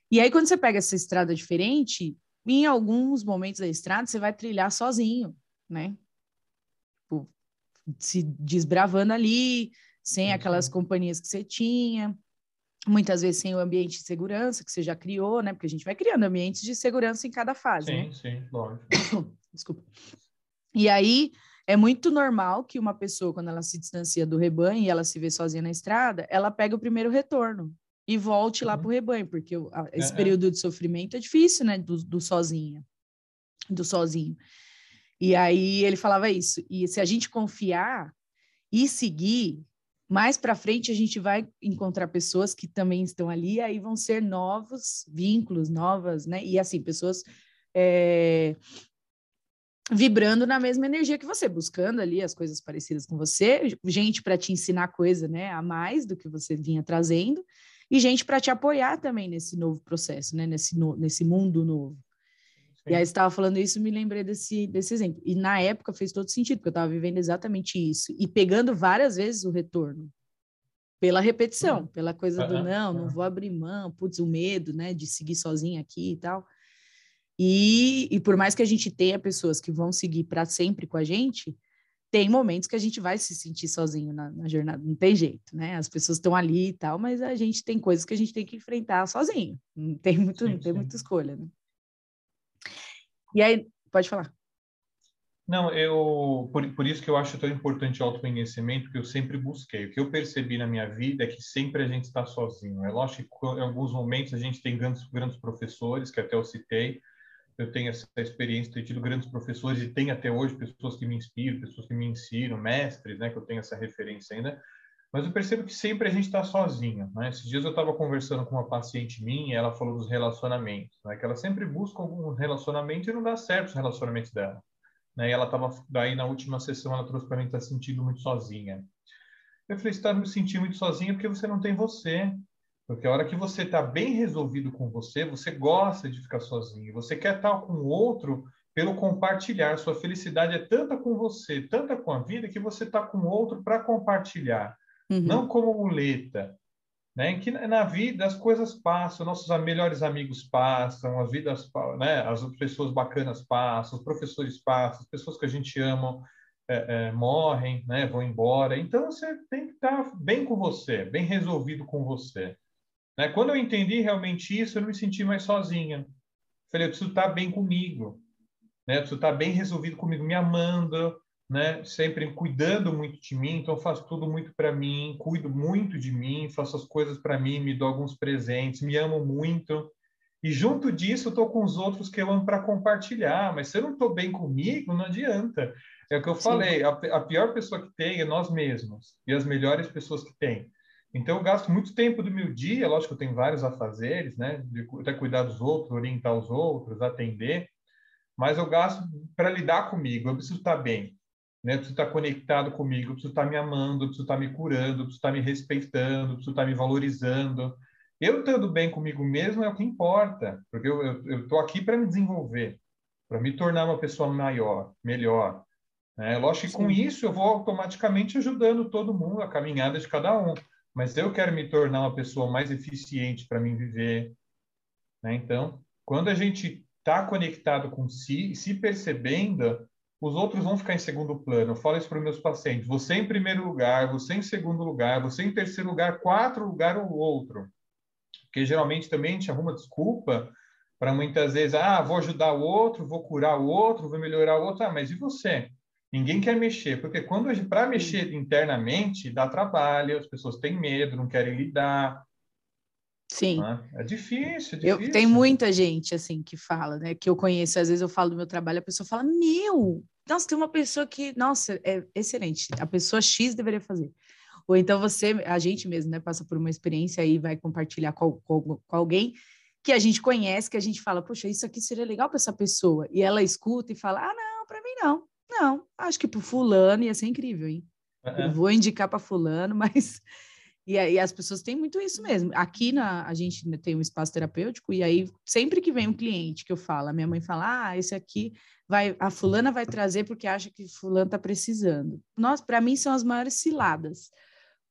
E aí, quando você pega essa estrada diferente, em alguns momentos da estrada, você vai trilhar sozinho, né? Tipo, se desbravando ali, sem aquelas companhias que você tinha, muitas vezes sem o ambiente de segurança que você já criou, né? Porque a gente vai criando ambientes de segurança em cada fase. Sim, né? sim, lógico. Desculpa. E aí, é muito normal que uma pessoa, quando ela se distancia do rebanho e ela se vê sozinha na estrada, ela pega o primeiro retorno e volte lá uhum. para o rebanho, porque esse período de sofrimento é difícil, né? Do, do sozinho, do sozinho. E aí ele falava isso. E se a gente confiar e seguir, mais para frente a gente vai encontrar pessoas que também estão ali, aí vão ser novos vínculos, novas, né? E assim, pessoas é, vibrando na mesma energia que você, buscando ali as coisas parecidas com você, gente para te ensinar coisa, né, a mais do que você vinha trazendo, e gente para te apoiar também nesse novo processo, né, nesse, no, nesse mundo novo. E aí estava falando isso, me lembrei desse, desse exemplo. E na época fez todo sentido, porque eu estava vivendo exatamente isso e pegando várias vezes o retorno. Pela repetição, uhum. pela coisa do não, não vou abrir mão, putz, o medo, né, de seguir sozinha aqui e tal. E, e por mais que a gente tenha pessoas que vão seguir para sempre com a gente, tem momentos que a gente vai se sentir sozinho na, na jornada, não tem jeito, né? As pessoas estão ali e tal, mas a gente tem coisas que a gente tem que enfrentar sozinho. Não tem muito, sim, não tem sim. muita escolha, né? E aí, pode falar. Não, eu por, por isso que eu acho tão importante o autoconhecimento, que eu sempre busquei. O que eu percebi na minha vida é que sempre a gente está sozinho. É lógico que em alguns momentos a gente tem grandes, grandes professores, que até eu citei. Eu tenho essa experiência, tenho tido grandes professores e tenho até hoje pessoas que me inspiram, pessoas que me ensinam, mestres, né, que eu tenho essa referência ainda. Mas eu percebo que sempre a gente está sozinho. Né? Esses dias eu estava conversando com uma paciente minha, ela falou dos relacionamentos, né? que ela sempre busca algum relacionamento e não dá certo os relacionamentos dela. Né? E ela estava, daí na última sessão, ela trouxe para mim que está se sentindo muito sozinha. Eu falei, está me sentindo muito sozinha porque você não tem você. Porque a hora que você está bem resolvido com você, você gosta de ficar sozinho. Você quer estar com o outro pelo compartilhar. Sua felicidade é tanta com você, tanta com a vida, que você está com o outro para compartilhar. Uhum. Não como muleta né? Que na vida as coisas passam, nossos melhores amigos passam, as vidas, né? As pessoas bacanas passam, os professores passam, as pessoas que a gente ama é, é, morrem, né? Vão embora. Então você tem que estar bem com você, bem resolvido com você. Né? Quando eu entendi realmente isso, eu não me senti mais sozinha. Falei, eu preciso estar bem comigo, né? Eu preciso estar bem resolvido comigo, me amando, né? Sempre cuidando muito de mim, então faço tudo muito para mim, cuido muito de mim, faço as coisas para mim, me dou alguns presentes, me amo muito. E junto disso, eu tô com os outros que eu amo para compartilhar, mas se eu não estou bem comigo, não adianta. É o que eu Sim. falei, a, a, pior pessoa que tem é nós mesmos, e as melhores pessoas que tem. Então, eu gasto muito tempo do meu dia, lógico que eu tenho vários afazeres, né? De até cuidar dos outros, orientar os outros, atender, mas eu gasto para lidar comigo, eu preciso estar bem. Né? Eu preciso estar conectado comigo, eu preciso estar me amando, eu preciso estar me curando, eu preciso estar me respeitando, eu preciso estar me valorizando. Eu estando bem comigo mesmo é o que importa, porque eu estou aqui para me desenvolver, para me tornar uma pessoa maior, melhor. Né? Lógico que Sim. com isso eu vou automaticamente ajudando todo mundo, a caminhada de cada um. Mas eu quero me tornar uma pessoa mais eficiente para mim viver. Né? Então, quando a gente está conectado com si, se percebendo, os outros vão ficar em segundo plano. Eu falo isso para os meus pacientes. Você em primeiro lugar, você em segundo lugar, você em terceiro lugar, quatro lugar o outro. Porque geralmente também a gente arruma desculpa para muitas vezes, ah, vou ajudar o outro, vou curar o outro, vou melhorar o outro. Ah, mas e você? Ninguém quer mexer, porque quando para mexer internamente dá trabalho, as pessoas têm medo, não querem lidar. Sim. Né? É difícil, é difícil. Eu, tem muita gente, assim, que fala, né? Que eu conheço, às vezes eu falo do meu trabalho, a pessoa fala, meu, nossa, tem uma pessoa que, nossa, é excelente, a pessoa X deveria fazer. Ou então você, a gente mesmo, né, passa por uma experiência e vai compartilhar com, com, com alguém que a gente conhece, que a gente fala, poxa, isso aqui seria legal para essa pessoa. E ela escuta e fala, ah, não, para mim não. Não, acho que para fulano ia ser incrível, hein? Uhum. Eu vou indicar para fulano, mas e as pessoas têm muito isso mesmo. Aqui na a gente tem um espaço terapêutico e aí sempre que vem um cliente que eu falo, a minha mãe fala: "Ah, esse aqui vai a fulana vai trazer porque acha que fulano está precisando". Nós, para mim são as maiores ciladas.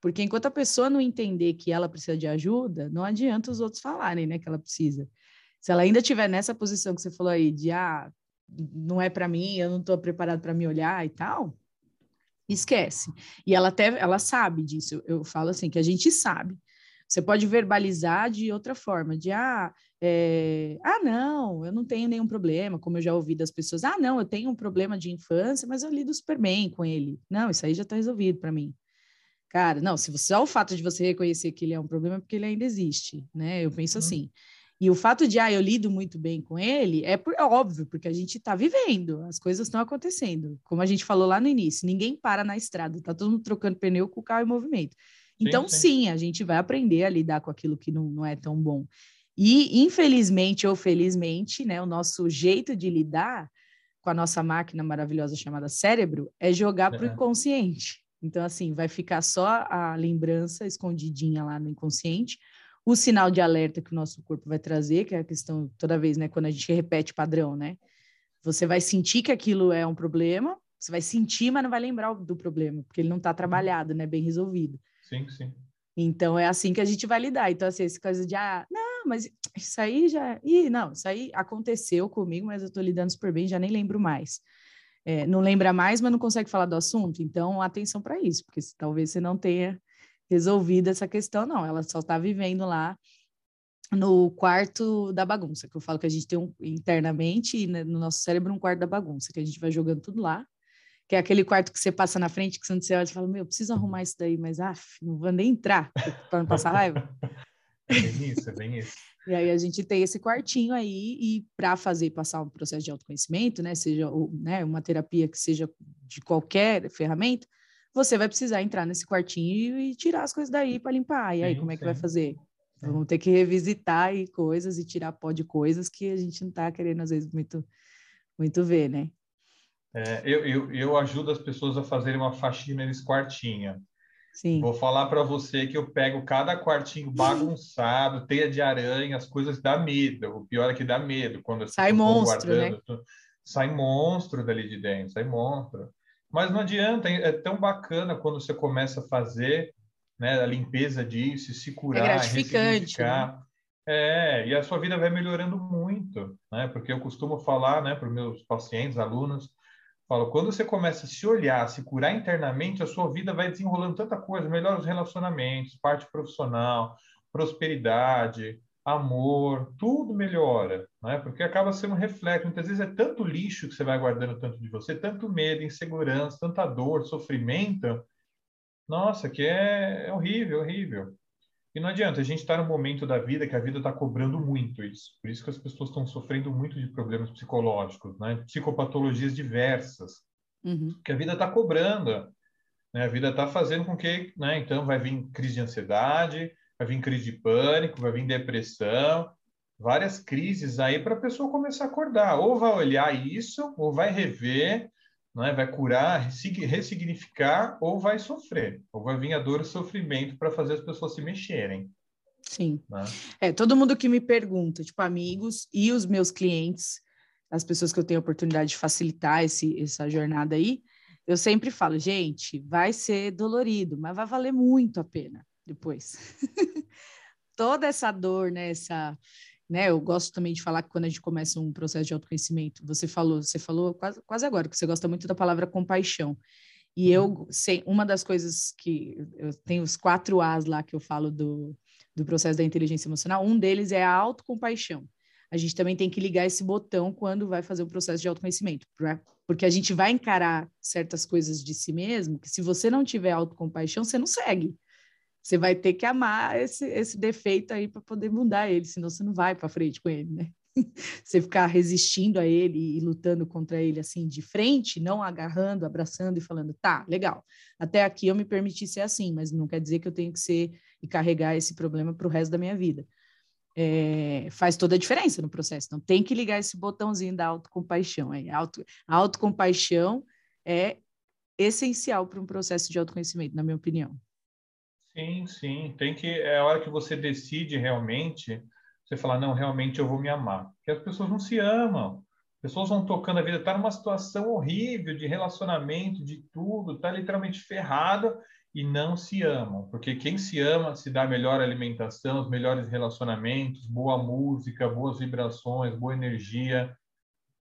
Porque enquanto a pessoa não entender que ela precisa de ajuda, não adianta os outros falarem, né, que ela precisa. Se ela ainda estiver nessa posição que você falou aí de ah, não é para mim, eu não estou preparado para me olhar e tal, esquece. E ela até ela sabe disso. Eu, eu, falo assim que a gente sabe. Você pode verbalizar de outra forma, de ah, é, ah, não, eu não tenho nenhum problema, como eu já ouvi das pessoas, ah, não, eu tenho um problema de infância, mas eu lido super bem com ele. Não, isso aí já está resolvido para mim. Cara, não, se você, só o fato de você reconhecer que ele é um problema é porque ele ainda existe, né? Eu penso uhum. assim. E o fato de, ah, eu lido muito bem com ele, é, por, é óbvio, porque a gente está vivendo, as coisas estão acontecendo. Como a gente falou lá no início, ninguém para na estrada, está todo mundo trocando pneu com o carro em movimento. Então, sim, sim. sim, a gente vai aprender a lidar com aquilo que não, não é tão bom. E, infelizmente ou felizmente, né, o nosso jeito de lidar com a nossa máquina maravilhosa chamada cérebro é jogar para o é. inconsciente. Então, assim, vai ficar só a lembrança escondidinha lá no inconsciente, o sinal de alerta que o nosso corpo vai trazer, que é a questão toda vez, né, quando a gente repete padrão, né? Você vai sentir que aquilo é um problema, você vai sentir, mas não vai lembrar do problema, porque ele não está trabalhado, né, bem resolvido. Sim, sim. Então é assim que a gente vai lidar. Então, assim, essa coisa de, ah, não, mas isso aí já. Ih, não, isso aí aconteceu comigo, mas eu estou lidando super bem, já nem lembro mais. É, não lembra mais, mas não consegue falar do assunto. Então, atenção para isso, porque talvez você não tenha resolvida essa questão, não. Ela só está vivendo lá no quarto da bagunça, que eu falo que a gente tem um, internamente né, no nosso cérebro um quarto da bagunça, que a gente vai jogando tudo lá, que é aquele quarto que você passa na frente, que você olha e fala, meu, preciso arrumar isso daí, mas ah, não vou nem entrar para não passar raiva. É bem isso, é bem isso. E aí a gente tem esse quartinho aí, e para fazer passar um processo de autoconhecimento, né, seja né, uma terapia que seja de qualquer ferramenta, você vai precisar entrar nesse quartinho e tirar as coisas daí para limpar. E aí, sim, como é que sim. vai fazer? Vamos ter que revisitar aí coisas e tirar pó de coisas que a gente não está querendo, às vezes, muito, muito ver, né? É, eu, eu, eu ajudo as pessoas a fazerem uma faxina nesse quartinho. Sim. Vou falar para você que eu pego cada quartinho bagunçado, teia de aranha, as coisas dá medo. O pior é que dá medo quando sai monstro, né? Sai monstro dali de dentro, sai monstro. Mas não adianta, é tão bacana quando você começa a fazer né, a limpeza disso, se curar, é gratificante, né? É, e a sua vida vai melhorando muito, né? Porque eu costumo falar, né, para os meus pacientes, alunos, falo, quando você começa a se olhar, se curar internamente, a sua vida vai desenrolando tanta coisa, melhora os relacionamentos, parte profissional, prosperidade, amor, tudo melhora, né? Porque acaba sendo um reflexo. Muitas vezes é tanto lixo que você vai guardando tanto de você, tanto medo, insegurança, tanta dor, sofrimento. Nossa, que é, é horrível, horrível. E não adianta, a gente está num momento da vida que a vida está cobrando muito isso. Por isso que as pessoas estão sofrendo muito de problemas psicológicos, né? Psicopatologias diversas. Uhum. Que a vida está cobrando. Né? A vida está fazendo com que, né? Então, vai vir crise de ansiedade, vai vir crise de pânico, vai vir depressão, várias crises aí para a pessoa começar a acordar. Ou vai olhar isso, ou vai rever, né? vai curar, ressignificar, ou vai sofrer. Ou vai vir a dor e o sofrimento para fazer as pessoas se mexerem. Sim. Né? É, todo mundo que me pergunta, tipo, amigos e os meus clientes, as pessoas que eu tenho a oportunidade de facilitar esse, essa jornada aí, eu sempre falo, gente, vai ser dolorido, mas vai valer muito a pena depois. Toda essa dor, né, essa, né, eu gosto também de falar que quando a gente começa um processo de autoconhecimento, você falou, você falou quase, quase agora que você gosta muito da palavra compaixão. E eu uhum. sei, uma das coisas que eu tenho os quatro A's lá que eu falo do, do processo da inteligência emocional, um deles é a autocompaixão. A gente também tem que ligar esse botão quando vai fazer o processo de autoconhecimento, né? porque a gente vai encarar certas coisas de si mesmo, que se você não tiver autocompaixão, você não segue. Você vai ter que amar esse, esse defeito aí para poder mudar ele, senão você não vai para frente com ele, né? você ficar resistindo a ele e lutando contra ele assim de frente, não agarrando, abraçando e falando, tá, legal, até aqui eu me permiti ser assim, mas não quer dizer que eu tenho que ser e carregar esse problema para o resto da minha vida. É, faz toda a diferença no processo. Então, tem que ligar esse botãozinho da autocompaixão. Aí. Auto, a autocompaixão é essencial para um processo de autoconhecimento, na minha opinião. Sim, sim. Tem que é a hora que você decide realmente, você falar não, realmente eu vou me amar. Porque as pessoas não se amam. As pessoas vão tocando a vida, está numa situação horrível de relacionamento, de tudo, está literalmente ferrado e não se amam. Porque quem se ama se dá melhor alimentação, os melhores relacionamentos, boa música, boas vibrações, boa energia.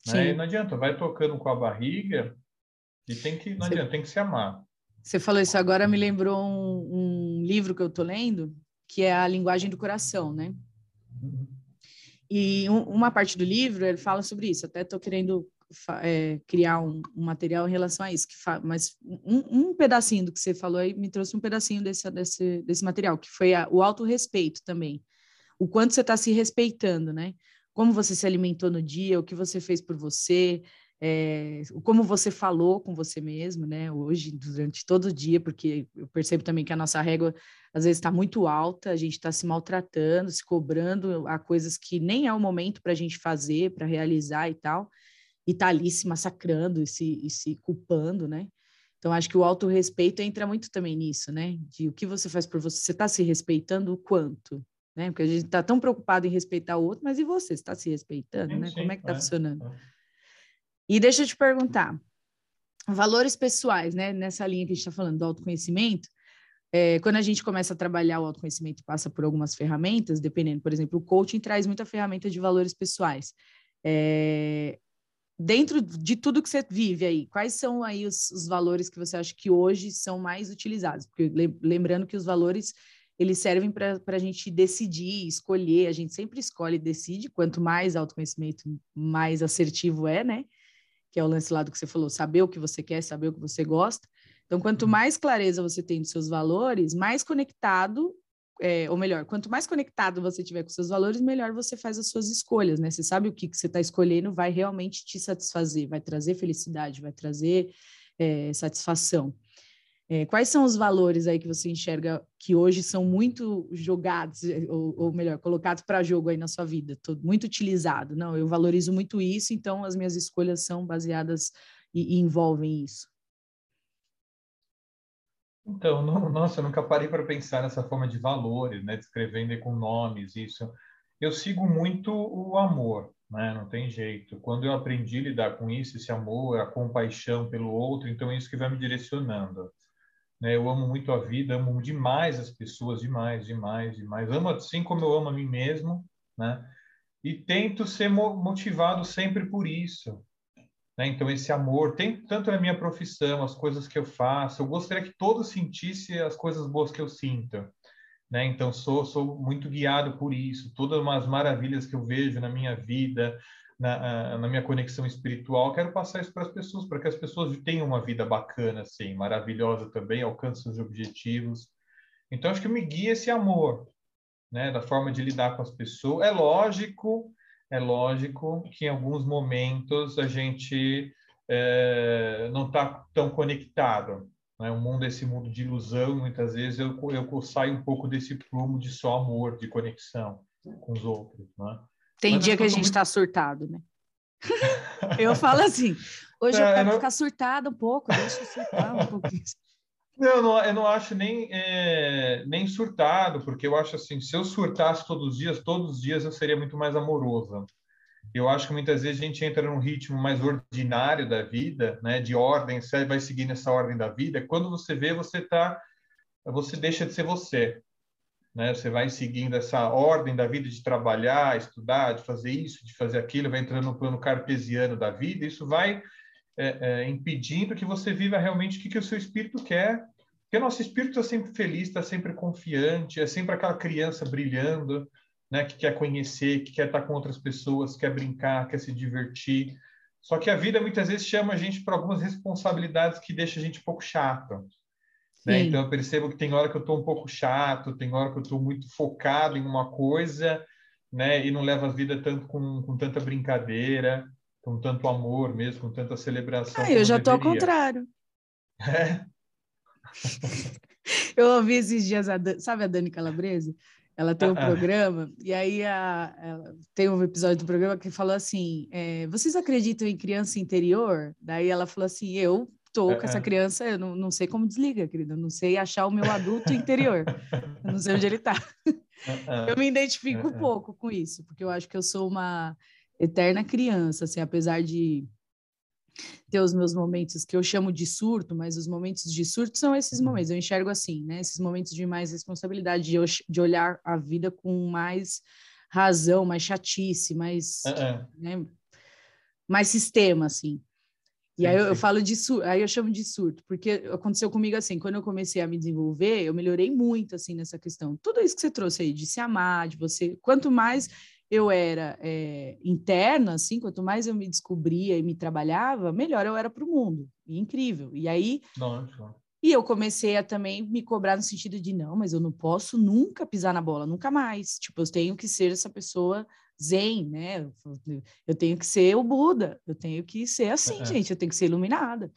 Né? não adianta, vai tocando com a barriga e tem que, não adianta, tem que se amar. Você falou isso agora, me lembrou um, um livro que eu estou lendo, que é A Linguagem do Coração, né? E um, uma parte do livro, ele fala sobre isso. Até estou querendo é, criar um, um, material em relação a isso. Que mas um, um, pedacinho do que você falou aí me trouxe um pedacinho desse, desse, desse material, que foi a, o autorrespeito também. O quanto você está se respeitando, né? Como você se alimentou no dia, o que você fez por você, é, como você falou com você mesmo, né, hoje, durante todo o dia, porque eu percebo também que a nossa régua às vezes está muito alta, a gente está se maltratando, se cobrando a coisas que nem é o momento para a gente fazer, para realizar e tal, e tá ali se massacrando e se, e se culpando, né? Então, acho que o autorrespeito entra muito também nisso, né? De o que você faz por você, você está se respeitando o quanto, né? Porque a gente está tão preocupado em respeitar o outro, mas e você? está se respeitando, né? Como é que está funcionando? É. E deixa eu te perguntar, valores pessoais, né? Nessa linha que a gente está falando do autoconhecimento, é, quando a gente começa a trabalhar o autoconhecimento, passa por algumas ferramentas, dependendo, por exemplo, o coaching traz muita ferramenta de valores pessoais. É, dentro de tudo que você vive aí, quais são aí os, os, valores que você acha que hoje são mais utilizados? Porque lembrando que os valores eles servem para a gente decidir, escolher. A gente sempre escolhe e decide. Quanto mais autoconhecimento, mais assertivo é, né? Que é o lance lá do que você falou, saber o que você quer, saber o que você gosta. Então, quanto uhum. mais clareza você tem dos seus valores, mais conectado, é, ou melhor, quanto mais conectado você tiver com seus valores, melhor você faz as suas escolhas, né? Você sabe o que, que você está escolhendo vai realmente te satisfazer, vai trazer felicidade, vai trazer é, satisfação. É, quais são os valores aí que você enxerga que hoje são muito jogados, é, ou, ou melhor, colocados para jogo aí na sua vida, todo, muito utilizado? Não, eu valorizo muito isso, então as minhas escolhas são baseadas e, e envolvem isso. Então, não, nossa, eu nunca parei para pensar nessa forma de valores, né? Descrevendo com nomes, isso. Eu sigo muito o amor, né? Não tem jeito. Quando eu aprendi a lidar com isso, esse amor, a compaixão pelo outro, então é isso que vai me direcionando. Né? Eu amo muito a vida, amo demais as pessoas, demais, demais, demais. Amo assim como eu amo a mim mesmo, né? E tento ser motivado sempre por isso. Né? Então, esse amor, tem tanto na minha profissão, as coisas que eu faço, eu gostaria que todos sentissem as coisas boas que eu sinto. Né? Então, sou, sou muito guiado por isso. Todas as maravilhas que eu vejo na minha vida, na, na minha conexão espiritual, quero passar isso para as pessoas, para que as pessoas tenham uma vida bacana, assim, maravilhosa também, alcancem os objetivos. Então, acho que me guia esse amor, né? Da forma de lidar com as pessoas. É lógico é lógico que em alguns momentos a gente é, não está tão conectado. Né? O mundo é esse mundo de ilusão, muitas vezes eu, eu saio um pouco desse prumo de só amor, de conexão com os outros. Né? Tem Mas dia que a gente está muito... surtado, né? eu falo assim, hoje é, eu quero não... ficar surtada um pouco, deixa eu surtar um pouquinho. Não, não, eu não acho nem, é, nem surtado, porque eu acho assim, se eu surtasse todos os dias, todos os dias eu seria muito mais amorosa. Eu acho que muitas vezes a gente entra num ritmo mais ordinário da vida, né, de ordem, vai seguir nessa ordem da vida. Quando você vê, você tá, você deixa de ser você, né? Você vai seguindo essa ordem da vida de trabalhar, estudar, de fazer isso, de fazer aquilo, vai entrando no plano cartesiano da vida. Isso vai é, é, impedindo que você viva realmente o que, que o seu espírito quer. Porque nosso espírito está sempre feliz, está sempre confiante, é sempre aquela criança brilhando, né, que quer conhecer, que quer estar com outras pessoas, quer brincar, quer se divertir. Só que a vida muitas vezes chama a gente para algumas responsabilidades que deixa a gente um pouco chato. Né? Então eu percebo que tem hora que eu estou um pouco chato, tem hora que eu estou muito focado em uma coisa, né, e não levo a vida tanto com, com tanta brincadeira com tanto amor mesmo, com tanta celebração. Ah, eu já estou ao contrário. É? eu ouvi esses dias, a Dan... sabe a Dani Calabrese? Ela tem um uh -uh. programa, e aí a, ela, tem um episódio do programa que falou assim: é, vocês acreditam em criança interior? Daí ela falou assim: eu uh com essa criança, eu não, não sei como desliga, querida, eu não sei achar o meu adulto interior, eu não sei onde ele está. eu me identifico um pouco com isso, porque eu acho que eu sou uma eterna criança, assim, apesar de ter os meus momentos que eu chamo de surto, mas os momentos de surto são esses uhum. momentos, eu enxergo assim, né? Esses momentos de mais responsabilidade, de, de olhar a vida com mais razão, mais chatice, mais, uh -uh. Né? mais sistema, assim. E sim, aí eu, eu, falo de surto, aí eu chamo de surto, porque aconteceu comigo assim, quando eu comecei a me desenvolver, eu melhorei muito, assim, nessa questão. Tudo isso que você trouxe aí, de se amar, de você... Quanto mais eu era é, interna, assim, quanto mais eu me descobria e me trabalhava, melhor eu era para o mundo. E incrível. E aí. Nossa. E eu comecei a também me cobrar no sentido de não, mas eu não posso nunca pisar na bola, nunca mais. Tipo, eu tenho que ser essa pessoa zen, né? Eu tenho que ser o Buda, eu tenho que ser assim, é. gente, eu tenho que ser iluminada.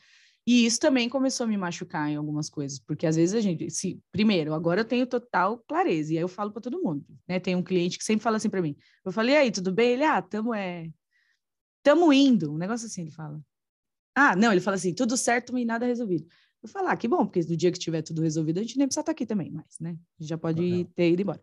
E isso também começou a me machucar em algumas coisas, porque às vezes a gente, se, primeiro, agora eu tenho total clareza, e aí eu falo para todo mundo, né? Tem um cliente que sempre fala assim para mim. Eu falei, aí, tudo bem? Ele, ah, tamo é tamo indo, um negócio assim, ele fala. Ah, não, ele fala assim, tudo certo e nada resolvido. Eu falo, ah, que bom, porque no dia que tiver tudo resolvido, a gente nem precisa estar aqui também, mas, né? A gente já pode uhum. ter ido embora.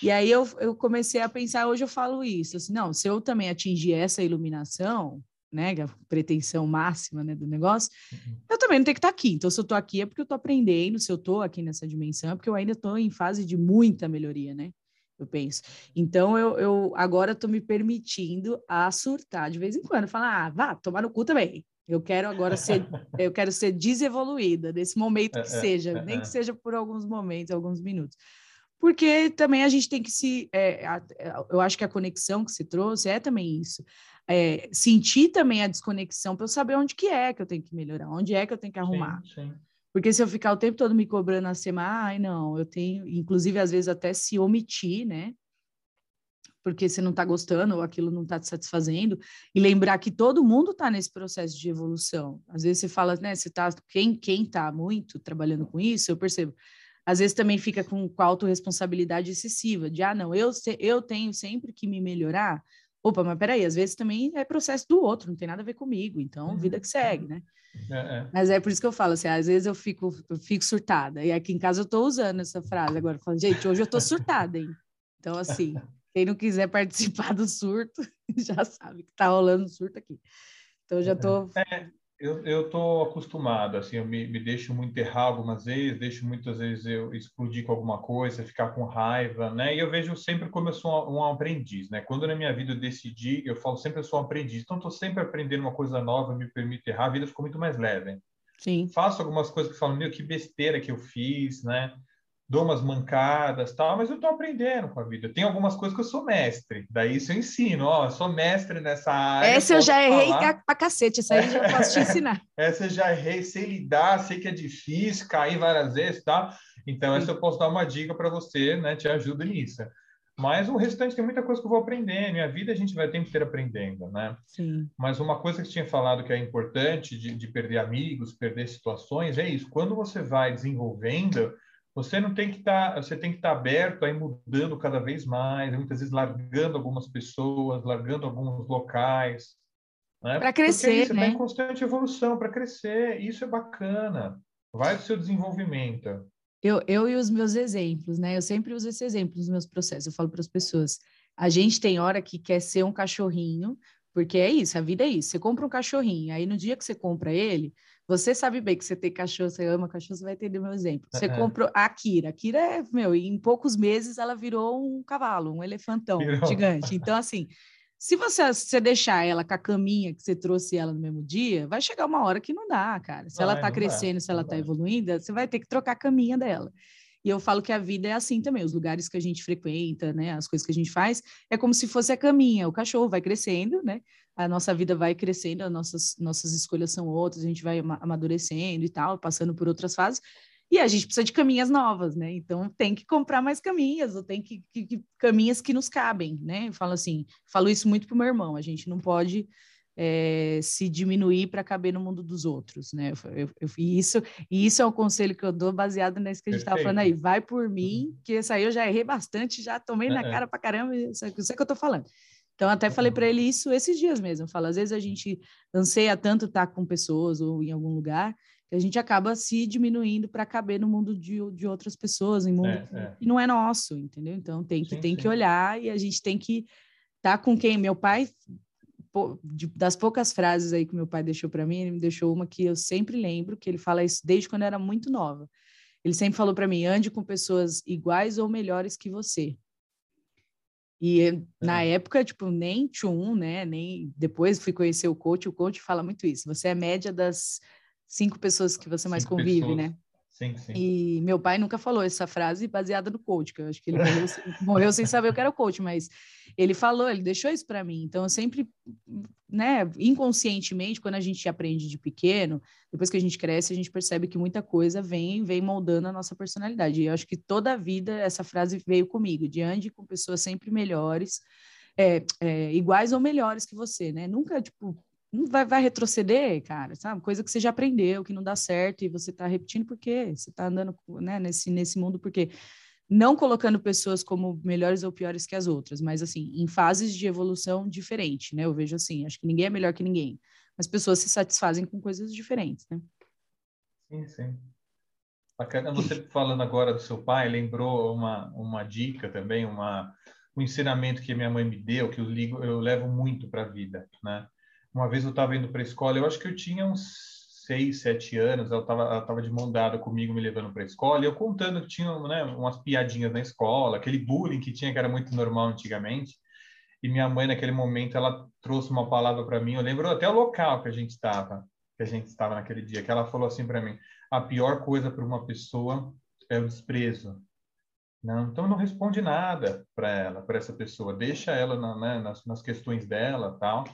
E aí eu, eu comecei a pensar, hoje eu falo isso, assim, não, se eu também atingir essa iluminação, né, é a pretensão máxima, né, do negócio, uhum. eu também não tenho que estar aqui. Então, se eu estou aqui é porque eu estou aprendendo, se eu estou aqui nessa dimensão é porque eu ainda estou em fase de muita melhoria, né? Eu penso. Então, eu, eu agora estou me permitindo a surtar de vez em quando, falar, ah, vá, tomar no cu também. Eu quero agora ser, eu quero ser desevoluída nesse momento que seja, nem que seja por alguns momentos, alguns minutos. Porque também a gente tem que se. É, a, eu acho que a conexão que se trouxe é também isso. É, sentir também a desconexão para eu saber onde que é que eu tenho que melhorar, onde é que eu tenho que arrumar. Sim, sim. Porque se eu ficar o tempo todo me cobrando a semana, ai, não, eu tenho, inclusive, às vezes até se omitir, né? Porque você não está gostando ou aquilo não está te satisfazendo, e lembrar que todo mundo está nesse processo de evolução. Às vezes você fala, né? Você tá, quem, quem tá muito trabalhando com isso, eu percebo às vezes também fica com, com a autorresponsabilidade excessiva, de, ah, não, eu, eu tenho sempre que me melhorar. Opa, mas peraí, às vezes também é processo do outro, não tem nada a ver comigo, então uhum. vida que segue, né? É, é. Mas é por isso que eu falo assim, às vezes eu fico, eu fico surtada, e aqui em casa eu estou usando essa frase agora, falando, gente, hoje eu estou surtada, hein? Então, assim, quem não quiser participar do surto, já sabe que está rolando surto aqui. Então, eu já estou é, eu eu tô acostumado assim eu me, me deixo muito errar algumas vezes deixo muitas vezes eu explodir com alguma coisa ficar com raiva né? E eu vejo sempre como eu sou um, um aprendiz né? Quando na minha vida eu decidi eu falo sempre eu sou um aprendiz. Então estou sempre aprendendo uma coisa nova me permite errar a vida ficou muito mais leve. Sim. Faço algumas coisas que falam meu que besteira que eu fiz né dou umas mancadas, tal, mas eu estou aprendendo com a vida. Tem algumas coisas que eu sou mestre, daí isso eu ensino, ó, eu sou mestre nessa área. Essa eu já errei falar. pra cacete, essa aí eu já posso te ensinar. essa eu já errei, sei lidar, sei que é difícil, cair várias vezes, tá? Então, Sim. essa eu posso dar uma dica para você, né, te ajuda nisso. Mas o restante tem muita coisa que eu vou aprender. Minha vida a gente vai ter que ter aprendendo, né? Sim. Mas uma coisa que você tinha falado que é importante de, de perder amigos, perder situações, é isso. Quando você vai desenvolvendo, você não tem que estar, tá, você tem que estar tá aberto aí mudando cada vez mais, muitas vezes largando algumas pessoas, largando alguns locais, né? Para crescer, Porque né? Está em constante evolução para crescer. Isso é bacana. Vai do seu desenvolvimento. Eu, eu e os meus exemplos, né? Eu sempre uso esse exemplo nos meus processos. Eu falo para as pessoas: a gente tem hora que quer ser um cachorrinho, porque é isso, a vida é isso. Você compra um cachorrinho, aí no dia que você compra ele, você sabe bem que você tem cachorro, você ama cachorro, você vai entender meu exemplo. Você uhum. comprou a Akira. A Akira é, meu, em poucos meses ela virou um cavalo, um elefantão virou. gigante. Então, assim, se você, se deixar ela com a caminha que você trouxe ela no mesmo dia, vai chegar uma hora que não dá, cara. Se vai, ela tá crescendo, dá, se ela tá evoluindo, você vai ter que trocar a caminha dela. E eu falo que a vida é assim também, os lugares que a gente frequenta, né, as coisas que a gente faz, é como se fosse a caminha, o cachorro vai crescendo, né, a nossa vida vai crescendo, as nossas, nossas escolhas são outras, a gente vai amadurecendo e tal, passando por outras fases, e a gente precisa de caminhas novas, né? Então tem que comprar mais caminhas, ou tem que, que, que caminhas que nos cabem, né? Eu falo assim, falo isso muito pro meu irmão, a gente não pode é, se diminuir para caber no mundo dos outros, né? Eu, eu, eu, e, isso, e isso é um conselho que eu dou baseado nesse que a gente estava falando aí. Vai por mim, uhum. que esse aí eu já errei bastante, já tomei na cara para caramba, isso é que eu estou falando. Então, até falei para ele isso esses dias mesmo. Falo, às vezes a gente anseia tanto estar com pessoas ou em algum lugar que a gente acaba se diminuindo para caber no mundo de, de outras pessoas, em mundo é, que, é. que, não é nosso, entendeu? Então, tem que, sim, tem sim. que olhar e a gente tem que estar tá com quem? Meu pai, das poucas frases aí que meu pai deixou para mim, ele me deixou uma que eu sempre lembro, que ele fala isso desde quando eu era muito nova. Ele sempre falou para mim: ande com pessoas iguais ou melhores que você. E na época, tipo, nem tchum, né? Nem depois fui conhecer o coach, o coach fala muito isso. Você é média das cinco pessoas que você mais convive, pessoas. né? Sim, sim. E meu pai nunca falou essa frase baseada no coach, que eu acho que ele morreu, morreu sem saber o que era o coach, mas ele falou, ele deixou isso para mim. Então, eu sempre, né, inconscientemente, quando a gente aprende de pequeno, depois que a gente cresce, a gente percebe que muita coisa vem, vem moldando a nossa personalidade. E eu acho que toda a vida essa frase veio comigo, de ande com pessoas sempre melhores, é, é, iguais ou melhores que você, né? Nunca, tipo, não vai, vai retroceder, cara, sabe? Coisa que você já aprendeu, que não dá certo e você está repetindo porque você está andando né, nesse, nesse mundo porque não colocando pessoas como melhores ou piores que as outras, mas assim, em fases de evolução diferente, né? Eu vejo assim, acho que ninguém é melhor que ninguém, mas pessoas se satisfazem com coisas diferentes, né? Sim, sim. Bacana. Você falando agora do seu pai, lembrou uma, uma dica também, uma, um ensinamento que minha mãe me deu, que eu, ligo, eu levo muito para a vida, né? Uma vez eu estava indo para a escola, eu acho que eu tinha uns seis, sete anos, ela estava ela tava de mão dada comigo, me levando para a escola, e eu contando que tinha né, umas piadinhas na escola, aquele bullying que tinha, que era muito normal antigamente. E minha mãe, naquele momento, ela trouxe uma palavra para mim, eu lembro até o local que a gente estava, que a gente estava naquele dia, que ela falou assim para mim: a pior coisa para uma pessoa é o desprezo. Não, então não responde nada para ela, para essa pessoa, deixa ela na, né, nas, nas, questões dela, tal.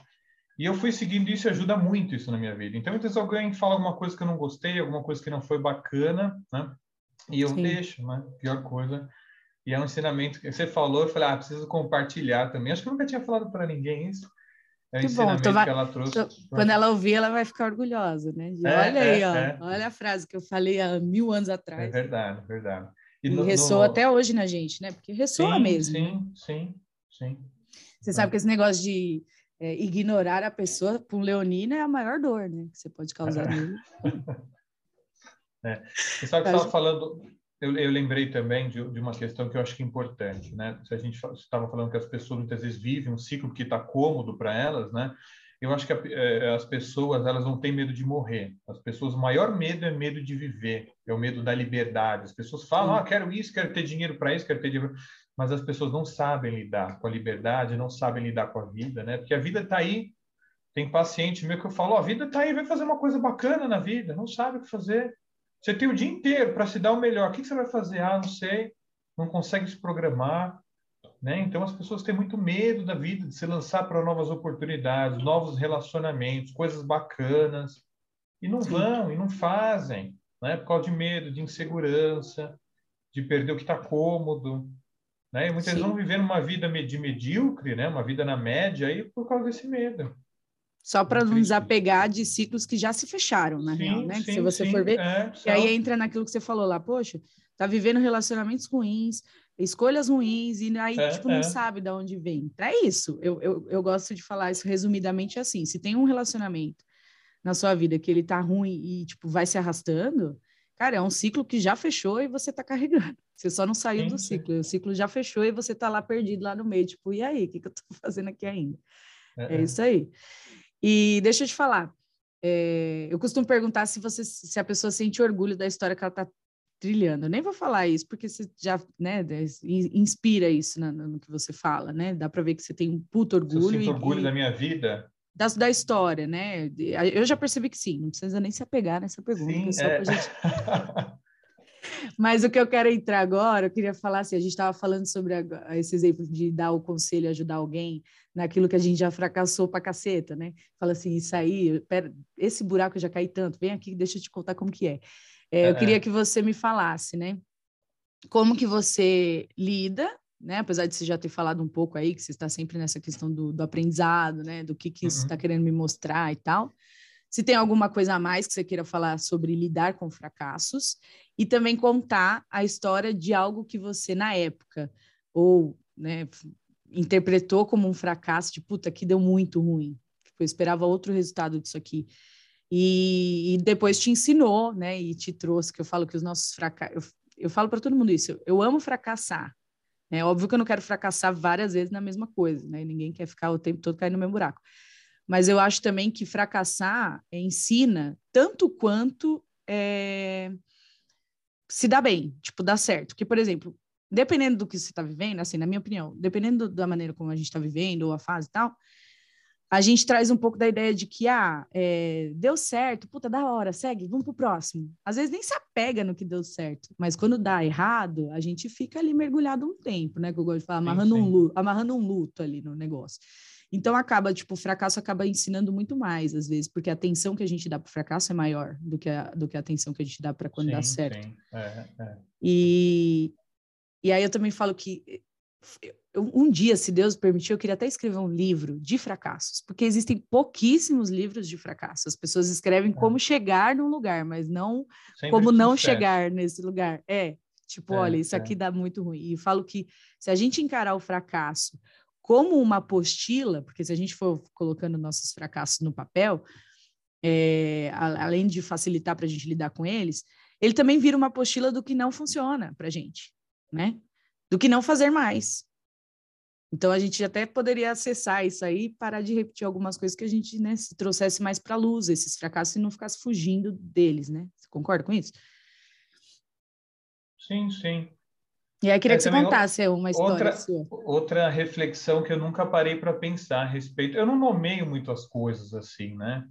E eu fui seguindo isso, e ajuda muito isso na minha vida. Então, às vezes alguém fala alguma coisa que eu não gostei, alguma coisa que não foi bacana, né? E eu Sim. deixo, né? Pior coisa. E é um ensinamento que você falou, eu falei, ah, preciso compartilhar também. Acho que eu nunca tinha falado para ninguém isso. É bom, então vai, que ela trouxe. Tô, quando ela ouvir, ela vai ficar orgulhosa, né? De, é, olha aí, é, ó, é. olha a frase que eu falei há mil anos atrás. É verdade, verdade. E, e no, ressoa no... até hoje na gente, né? Porque ressoa sim, mesmo. Sim, né? sim, sim. Você sabe que esse negócio de é, ignorar a pessoa para um leonino é a maior dor, né? Que você pode causar nele. é. Sabe que estava falando, eu, eu, lembrei também de, de, uma questão que eu acho que é importante, né? Se a gente estava falando que as pessoas muitas vezes vivem um ciclo que está cômodo para elas, né? Eu acho que a, é, as pessoas elas não têm medo de morrer. As pessoas, o maior medo é medo de viver, é o medo da liberdade. As pessoas falam, ah, quero isso, quero ter dinheiro para isso, quero ter dinheiro, mas as pessoas não sabem lidar com a liberdade, não sabem lidar com a vida, né? Porque a vida está aí. Tem paciente meu que eu falo, oh, a vida está aí, vai fazer uma coisa bacana na vida, não sabe o que fazer. Você tem o dia inteiro para se dar o melhor. O que você vai fazer? Ah, não sei. Não consegue se programar. Né? Então, as pessoas têm muito medo da vida, de se lançar para novas oportunidades, novos relacionamentos, coisas bacanas. E não Sim. vão, e não fazem. Né? Por causa de medo, de insegurança, de perder o que está cômodo. Né? E muitas vezes vão viver uma vida de medíocre, né? uma vida na média, aí por causa desse medo. Só para não desapegar de ciclos que já se fecharam, na sim, real, né? Sim, se você sim, for ver. É, e aí entra naquilo que você falou lá, poxa, tá vivendo relacionamentos ruins, escolhas ruins, e aí, é, tipo, não é. sabe de onde vem. Para isso, eu, eu, eu gosto de falar isso resumidamente assim: se tem um relacionamento na sua vida que ele tá ruim e, tipo, vai se arrastando, cara, é um ciclo que já fechou e você tá carregando. Você só não saiu do ciclo. O ciclo já fechou e você tá lá perdido lá no meio, tipo, e aí, o que, que eu tô fazendo aqui ainda? É, é, é. isso aí. E deixa eu te falar, é, eu costumo perguntar se você, se a pessoa sente orgulho da história que ela está trilhando. Eu nem vou falar isso porque você já, né, inspira isso no, no que você fala, né? Dá para ver que você tem um puto orgulho. Eu sinto orgulho e, da minha vida. Da, da história, né? Eu já percebi que sim. Não precisa nem se apegar nessa pergunta. Sim, é é. gente... Mas o que eu quero entrar agora, eu queria falar assim, a gente estava falando sobre a, esse exemplo de dar o conselho, ajudar alguém naquilo que a gente já fracassou pra caceta, né? Fala assim, isso aí, pera, esse buraco eu já caí tanto, vem aqui, deixa eu te contar como que é. é, é eu queria que você me falasse, né? Como que você lida, né? Apesar de você já ter falado um pouco aí, que você está sempre nessa questão do, do aprendizado, né? Do que, que uhum. você está querendo me mostrar e tal. Se tem alguma coisa a mais que você queira falar sobre lidar com fracassos e também contar a história de algo que você, na época, ou né, interpretou como um fracasso, de puta, que deu muito ruim. Tipo, eu esperava outro resultado disso aqui. E, e, depois te ensinou, né, e te trouxe, que eu falo que os nossos fracassos... Eu, eu falo para todo mundo isso, eu amo fracassar. É óbvio que eu não quero fracassar várias vezes na mesma coisa, né? Ninguém quer ficar o tempo todo caindo no mesmo buraco. Mas eu acho também que fracassar ensina tanto quanto é, se dá bem, tipo, dá certo. Que, por exemplo, dependendo do que você está vivendo, assim, na minha opinião, dependendo da maneira como a gente está vivendo, ou a fase e tal, a gente traz um pouco da ideia de que, ah, é, deu certo, puta, da hora, segue, vamos pro próximo. Às vezes nem se apega no que deu certo, mas quando dá errado, a gente fica ali mergulhado um tempo, né? Que eu gosto de falar, amarrando, sim, sim. Um, luto, amarrando um luto ali no negócio. Então acaba, tipo, o fracasso acaba ensinando muito mais, às vezes, porque a atenção que a gente dá para o fracasso é maior do que a, do que a atenção que a gente dá para quando sim, dá certo. É, é. E, e aí eu também falo que um dia, se Deus permitir, eu queria até escrever um livro de fracassos, porque existem pouquíssimos livros de fracassos. As pessoas escrevem é. como chegar num lugar, mas não Sempre como não sucesso. chegar nesse lugar. É, tipo, é, olha, isso é. aqui dá muito ruim. E falo que se a gente encarar o fracasso como uma apostila, porque se a gente for colocando nossos fracassos no papel, é, além de facilitar para a gente lidar com eles, ele também vira uma apostila do que não funciona para a gente, né? Do que não fazer mais. Então a gente até poderia acessar isso aí e parar de repetir algumas coisas que a gente né, se trouxesse mais para a luz, esses fracassos, e não ficasse fugindo deles, né? Você concorda com isso? Sim, sim. E aí queria é, que você contasse uma história outra, sua. Outra reflexão que eu nunca parei para pensar a respeito. Eu não nomeio muitas coisas assim, né?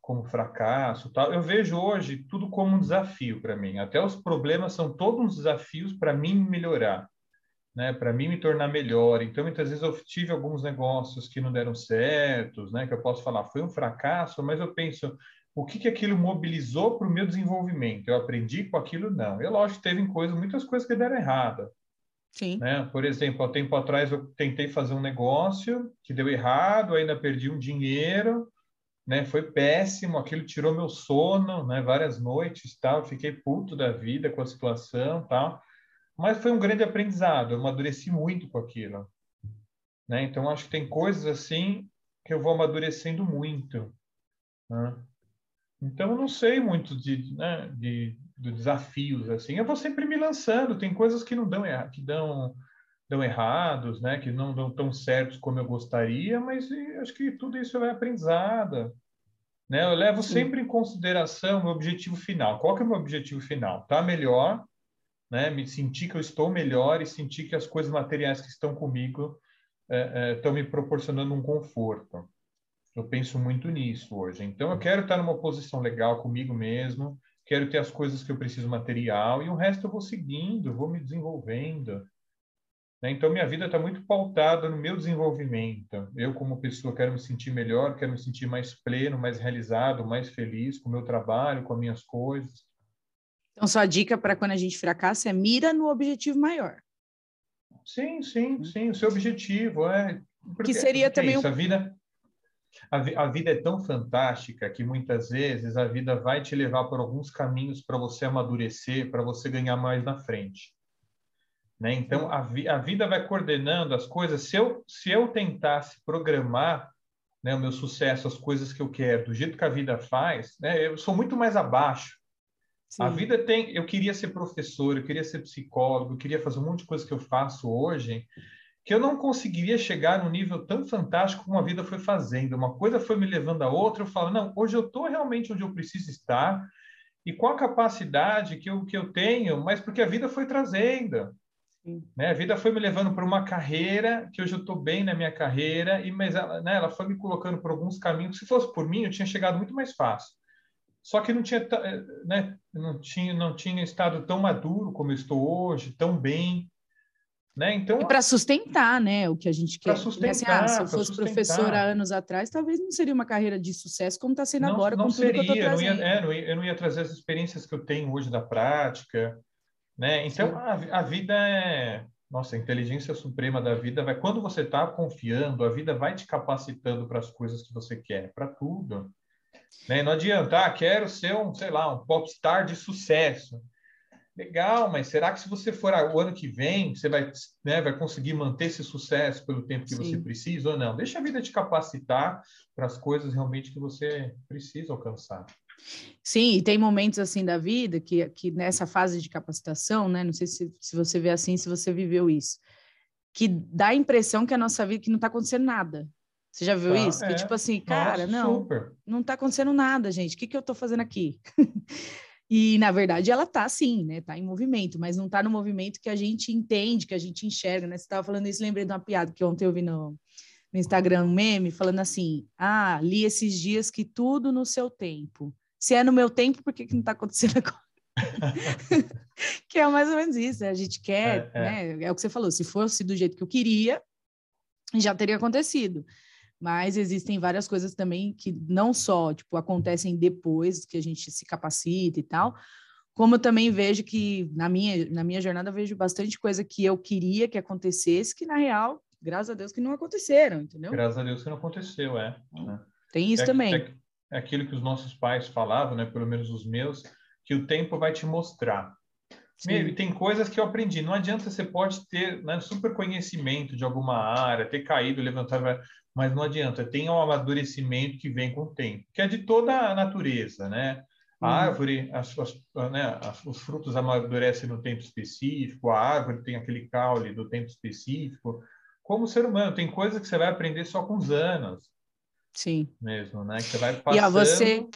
Como fracasso, tal. Eu vejo hoje tudo como um desafio para mim. Até os problemas são todos uns desafios para mim melhorar. Né, para mim me tornar melhor. Então, muitas vezes eu tive alguns negócios que não deram certos, né, que eu posso falar, foi um fracasso, mas eu penso, o que, que aquilo mobilizou para o meu desenvolvimento? Eu aprendi com aquilo? Não. Eu, lógico, teve coisas, muitas coisas que deram errado. Sim. Né? Por exemplo, há tempo atrás eu tentei fazer um negócio que deu errado, ainda perdi um dinheiro, né? Foi péssimo, aquilo tirou meu sono, né? Várias noites, tal. Fiquei puto da vida com a situação, tal. Mas foi um grande aprendizado. Eu amadureci muito com aquilo, né? Então acho que tem coisas assim que eu vou amadurecendo muito. Né? Então eu não sei muito de, né, de, de, desafios assim. Eu vou sempre me lançando. Tem coisas que não dão que dão dão errados, né? Que não dão tão certos como eu gostaria, mas acho que tudo isso é aprendizado. Né? Eu levo Sim. sempre em consideração o meu objetivo final. Qual que é o meu objetivo final? Tá melhor, né? Me sentir que eu estou melhor e sentir que as coisas materiais que estão comigo é, é, estão me proporcionando um conforto. Eu penso muito nisso hoje. Então, eu quero estar numa posição legal comigo mesmo, quero ter as coisas que eu preciso material e o resto eu vou seguindo, vou me desenvolvendo. Né? Então, minha vida está muito pautada no meu desenvolvimento. Eu, como pessoa, quero me sentir melhor, quero me sentir mais pleno, mais realizado, mais feliz com o meu trabalho, com as minhas coisas. Então, sua dica para quando a gente fracassa é mira no objetivo maior. Sim, sim, hum. sim. O seu objetivo é. Porque, que seria é também. Isso, a vida. A, a, vida é tão fantástica que muitas vezes a vida vai te levar por alguns caminhos para você amadurecer, para você ganhar mais na frente. Né? Então, a, vi, a vida vai coordenando as coisas. Se eu, se eu tentasse programar né, o meu sucesso, as coisas que eu quero, do jeito que a vida faz, né, eu sou muito mais abaixo. Sim. A vida tem. Eu queria ser professor, eu queria ser psicólogo, eu queria fazer um monte de coisa que eu faço hoje, que eu não conseguiria chegar num nível tão fantástico como a vida foi fazendo. Uma coisa foi me levando a outra. Eu falo, não, hoje eu estou realmente onde eu preciso estar e com a capacidade que eu, que eu tenho, mas porque a vida foi trazendo. Né? A vida foi me levando para uma carreira que hoje eu estou bem na minha carreira, e mas ela, né, ela foi me colocando por alguns caminhos. Se fosse por mim, eu tinha chegado muito mais fácil. Só que não tinha, eh, né, não tinha, não tinha estado tão maduro como eu estou hoje, tão bem. Né? Então, e para sustentar, né, o que a gente quer. Sustentar, assim, ah, se eu fosse professora anos atrás, talvez não seria uma carreira de sucesso como está sendo não, agora. Não com seria, que eu, não ia, é, não ia, eu não ia trazer as experiências que eu tenho hoje da prática, né? Então, a, a, vida é... Nossa, a inteligência suprema da vida vai... Quando você está confiando, a vida vai te capacitando para as coisas que você quer, para tudo. Né? Não adianta, ah, quero ser um, sei lá, um popstar de sucesso. Legal, mas será que se você for o ano que vem, você vai, né, vai conseguir manter esse sucesso pelo tempo que Sim. você precisa ou não? Deixa a vida te capacitar para as coisas realmente que você precisa alcançar. Sim, e tem momentos assim da vida que, que nessa fase de capacitação, né? Não sei se, se você vê assim, se você viveu isso, que dá a impressão que a nossa vida que não está acontecendo nada. Você já viu ah, isso? É. Que tipo assim, cara, nossa, não, super. não está acontecendo nada, gente. O que, que eu estou fazendo aqui? e na verdade ela está sim, né? Está em movimento, mas não está no movimento que a gente entende, que a gente enxerga, né? Você estava falando isso, lembrei de uma piada que ontem eu vi no, no Instagram um meme falando assim: ah, li esses dias que tudo no seu tempo. Se é no meu tempo, por que, que não está acontecendo agora? que é mais ou menos isso, né? a gente quer, é, é. Né? é o que você falou, se fosse do jeito que eu queria, já teria acontecido. Mas existem várias coisas também que não só, tipo, acontecem depois que a gente se capacita e tal, como eu também vejo que na minha, na minha jornada eu vejo bastante coisa que eu queria que acontecesse, que na real, graças a Deus que não aconteceram, entendeu? Graças a Deus que não aconteceu, é. Tem isso é, também. É, é aquilo que os nossos pais falavam, né, pelo menos os meus, que o tempo vai te mostrar. Meu, tem coisas que eu aprendi. Não adianta você pode ter né, super conhecimento de alguma área, ter caído, levantado, mas não adianta. Tem um amadurecimento que vem com o tempo, que é de toda a natureza, né? A uhum. árvore, as, as, né, as, os frutos amadurecem no tempo específico, a árvore tem aquele caule do tempo específico. Como ser humano, tem coisas que você vai aprender só com os anos. Sim. Mesmo, né? Que você vai passando... E ó, você,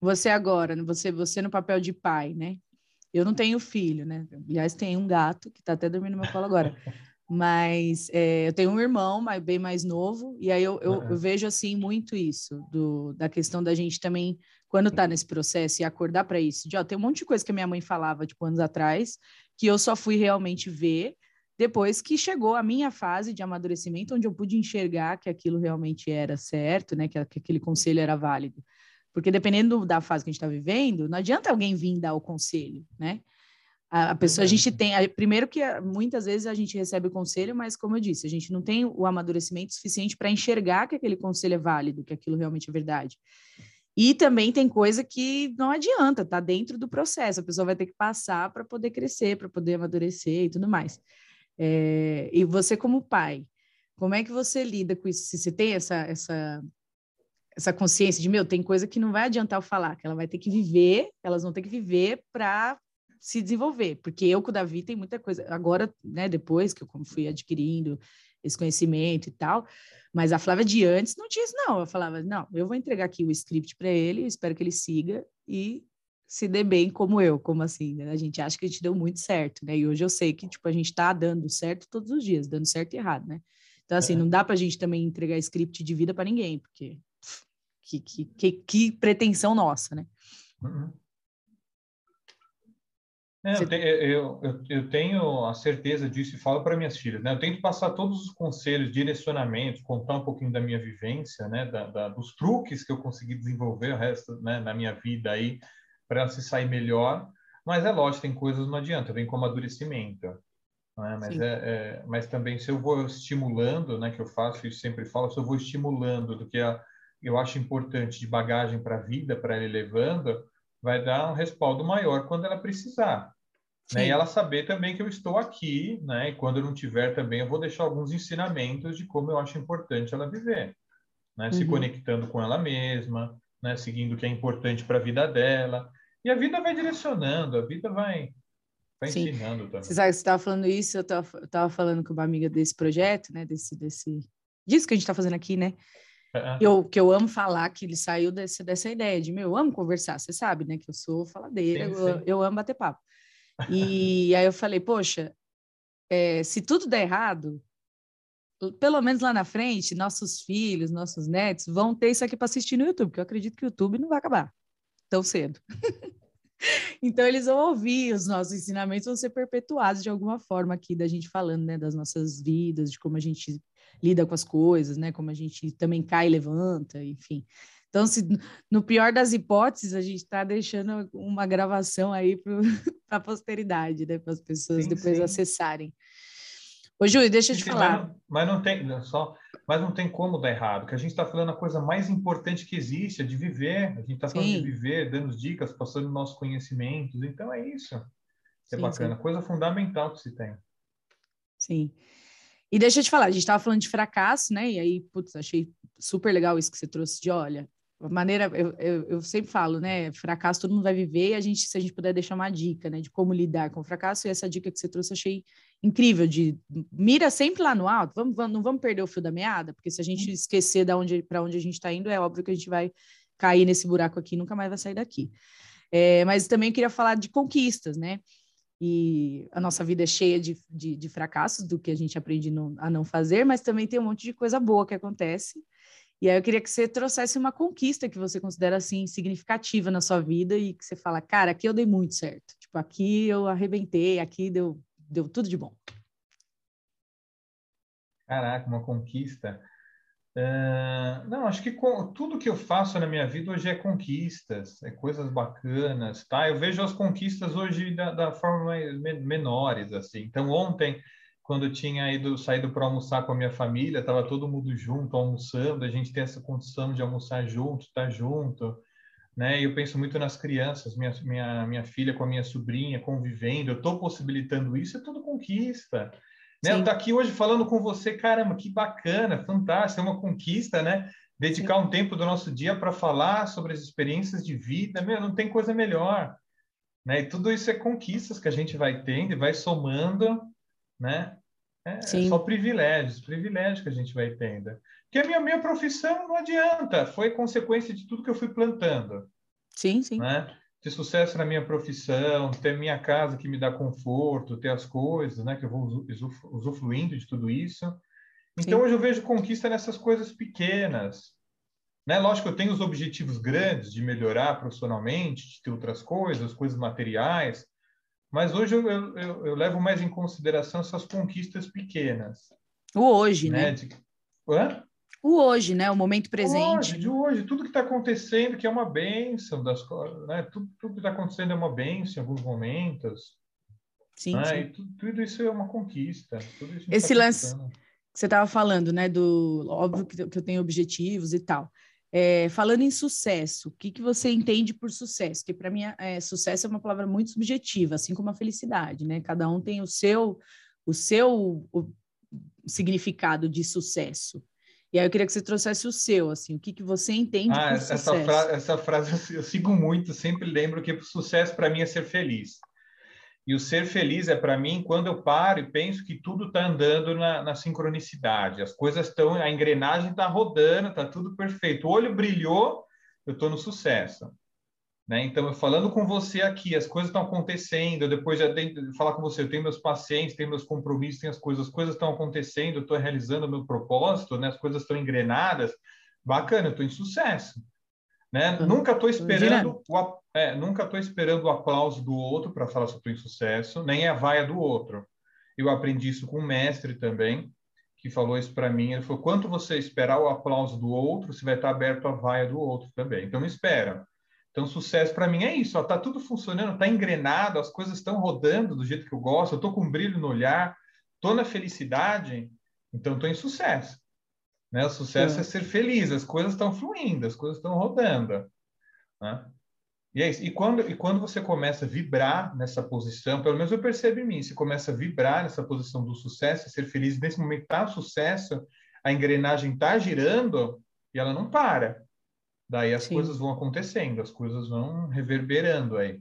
você agora, você, você no papel de pai, né? Eu não tenho filho, né? Aliás, tem um gato que está até dormindo no meu colo agora. Mas é, eu tenho um irmão bem mais novo, e aí eu, eu, uhum. eu, vejo assim muito isso, do, da questão da gente também, quando está nesse processo, e acordar para isso. De, ó, tem um monte de coisa que a minha mãe falava, tipo, anos atrás, que eu só fui realmente ver depois que chegou a minha fase de amadurecimento, onde eu pude enxergar que aquilo realmente era certo, né? Que, que aquele conselho era válido. Porque dependendo da fase que a gente está vivendo, não adianta alguém vir dar o conselho, né? A, pessoa, a gente tem, a, primeiro que muitas vezes a gente recebe o conselho, mas como eu disse, a gente não tem o amadurecimento suficiente para enxergar que aquele conselho é válido, que aquilo realmente é verdade. E também tem coisa que não adianta, tá dentro do processo, a pessoa vai ter que passar para poder crescer, para poder amadurecer e tudo mais. É, e você, como pai, como é que você lida com isso? Se você tem essa, essa, essa consciência de, meu, tem coisa que não vai adiantar eu falar, que ela vai ter que viver, elas vão ter que viver para se desenvolver, porque eu com o Davi tem muita coisa. Agora, né, depois que eu fui adquirindo esse conhecimento e tal, mas a Flávia de antes não tinha isso, não. Eu falava, não, eu vou entregar aqui o script para ele, espero que ele siga e se dê bem como eu, como assim, né? A gente acha que a gente deu muito certo, né? E hoje eu sei que, tipo, a gente está dando certo todos os dias, dando certo e errado, né? Então, assim, é. não dá para a gente também entregar script de vida para ninguém, porque que, que, que, que, pretensão nossa, né? Uhum. É, eu, eu, eu, eu, tenho a certeza disso e falo para minhas filhas, né? Eu tento passar todos os conselhos, direcionamentos, contar um pouquinho da minha vivência, né? Da, da, dos truques que eu consegui desenvolver o resto, né? Na minha vida aí, para ela se sair melhor. Mas é lógico, tem coisas não adianta, vem com amadurecimento. Né? Mas, é, é, mas também se eu vou estimulando, né? Que eu faço e sempre falo, se eu vou estimulando do que a, eu acho importante de bagagem para a vida, para ela levando, vai dar um respaldo maior quando ela precisar. Né? E ela saber também que eu estou aqui, né? E quando eu não tiver também, eu vou deixar alguns ensinamentos de como eu acho importante ela viver, né? Uhum. Se conectando com ela mesma, né? Seguindo o que é importante para a vida dela. E a vida vai direcionando, a vida vai, vai ensinando também. Você sabe, você estava falando isso, eu estava falando com uma amiga desse projeto, né? Desse, desse, disso que a gente está fazendo aqui, né? Eu, que eu amo falar que ele saiu desse, dessa ideia de, meu, eu amo conversar, você sabe, né? Que eu sou faladeira, sim, sim. Eu, eu, amo bater papo. E aí eu falei, poxa, é, se tudo der errado, pelo menos lá na frente, nossos filhos, nossos netos vão ter isso aqui para assistir no YouTube, porque eu acredito que o YouTube não vai acabar tão cedo. então eles vão ouvir os nossos ensinamentos, vão ser perpetuados de alguma forma aqui da gente falando, né, das nossas vidas, de como a gente lida com as coisas, né? Como a gente também cai e levanta, enfim. Então, se no pior das hipóteses, a gente está deixando uma gravação aí para a posteridade, né? Para as pessoas sim, depois sim. acessarem. Ô, Júlio, deixa eu te falar. Mas não, mas não, tem só, mas não tem como dar errado, que a gente está falando a coisa mais importante que existe, é de viver. A gente está falando sim. de viver, dando dicas, passando nossos conhecimentos. Então é isso. É bacana, coisa fundamental que se tem. Sim. E deixa eu te falar, a gente estava falando de fracasso, né? E aí, putz, achei super legal isso que você trouxe de, olha, maneira, eu, eu, eu, sempre falo, né? Fracasso todo mundo vai viver, e a gente, se a gente puder deixar uma dica, né? De como lidar com o fracasso, e essa dica que você trouxe, achei incrível, de mira sempre lá no alto, vamos, vamos, não vamos perder o fio da meada, porque se a gente esquecer de onde, para onde a gente está indo, é óbvio que a gente vai cair nesse buraco aqui, nunca mais vai sair daqui. É, mas também queria falar de conquistas, né? e a nossa vida é cheia de, de, de fracassos, do que a gente aprende a não fazer, mas também tem um monte de coisa boa que acontece. E aí eu queria que você trouxesse uma conquista que você considera assim significativa na sua vida e que você fala, cara, aqui eu dei muito certo. Tipo, aqui eu arrebentei, aqui deu, deu tudo de bom. Caraca, uma conquista. Uh, não, acho que com, tudo que eu faço na minha vida hoje é conquistas, é coisas bacanas, tá? Eu vejo as conquistas hoje da, da forma mais, menores, assim. Então, ontem, quando eu tinha ido, saído para almoçar com a minha família, estava todo mundo junto, almoçando, a gente tem essa condição de almoçar junto, estar tá junto, né? E eu penso muito nas crianças, minha, minha, minha filha com a minha sobrinha convivendo, eu estou possibilitando isso, é tudo conquista. Né? Eu estou aqui hoje falando com você, caramba, que bacana, fantástico, é uma conquista, né? Dedicar Sim. um tempo do nosso dia para falar sobre as experiências de vida, meu, não tem coisa melhor. Né? E tudo isso é conquistas que a gente vai tendo e vai somando, né? É, é só privilégios, privilégios que a gente vai tendo. Porque a minha, minha profissão não adianta, foi consequência de tudo que eu fui plantando. Sim, sim. Né? ter sucesso na minha profissão, ter minha casa que me dá conforto, ter as coisas, né, que eu vou usufruindo de tudo isso. Então Sim. hoje eu vejo conquista nessas coisas pequenas. Né? Lógico, eu tenho os objetivos grandes de melhorar profissionalmente, de ter outras coisas, coisas materiais, Mas hoje eu, eu, eu, levo mais em consideração essas conquistas pequenas. O hoje, né? né? De... Hã? O hoje, né? O momento presente. Hoje, de hoje, tudo que está acontecendo que é uma bênção das né? Tudo, tudo que está acontecendo é uma bênção em alguns momentos. Sim, né? sim. Tudo, tudo, isso é uma conquista. Esse tá lance que você estava falando, né? Do óbvio que eu tenho objetivos e tal. É, falando em sucesso, o que, que você entende por sucesso? Que para mim, é, sucesso é uma palavra muito subjetiva, assim como a felicidade, né? Cada um tem o seu, o seu o significado de sucesso. E aí eu queria que você trouxesse o seu, assim, o que, que você entende ah, por essa sucesso. Fra essa frase eu sigo muito, sempre lembro que sucesso para mim é ser feliz. E o ser feliz é para mim quando eu paro e penso que tudo está andando na, na, sincronicidade, as coisas estão, a engrenagem está rodando, está tudo perfeito. O olho brilhou, eu estou no sucesso. Né? Então, eu falando com você aqui, as coisas estão acontecendo, depois de falar com você, eu tenho meus pacientes, tenho meus compromissos, tenho as coisas, as coisas estão acontecendo, eu estou realizando o meu propósito, né? as coisas estão engrenadas, bacana, eu estou em sucesso. Né? Uhum. Nunca estou esperando o, é, nunca estou esperando o aplauso do outro para falar se estou em sucesso, nem a vaia do outro. Eu aprendi isso com um mestre também, que falou isso para mim. Ele falou: quanto você esperar o aplauso do outro, você vai estar aberto à vaia do outro também. Então, espera. Então, sucesso para mim é isso. Está tudo funcionando, está engrenado, as coisas estão rodando do jeito que eu gosto, eu estou com um brilho no olhar, estou na felicidade, então estou em sucesso. Né? O sucesso é. é ser feliz, as coisas estão fluindo, as coisas estão rodando. Né? E, é isso. e, quando, e quando você começa a vibrar nessa posição, pelo menos eu percebo em mim, você começa a vibrar nessa posição do sucesso, ser feliz, nesse momento está sucesso, a engrenagem está girando e ela não para. Daí as Sim. coisas vão acontecendo, as coisas vão reverberando aí.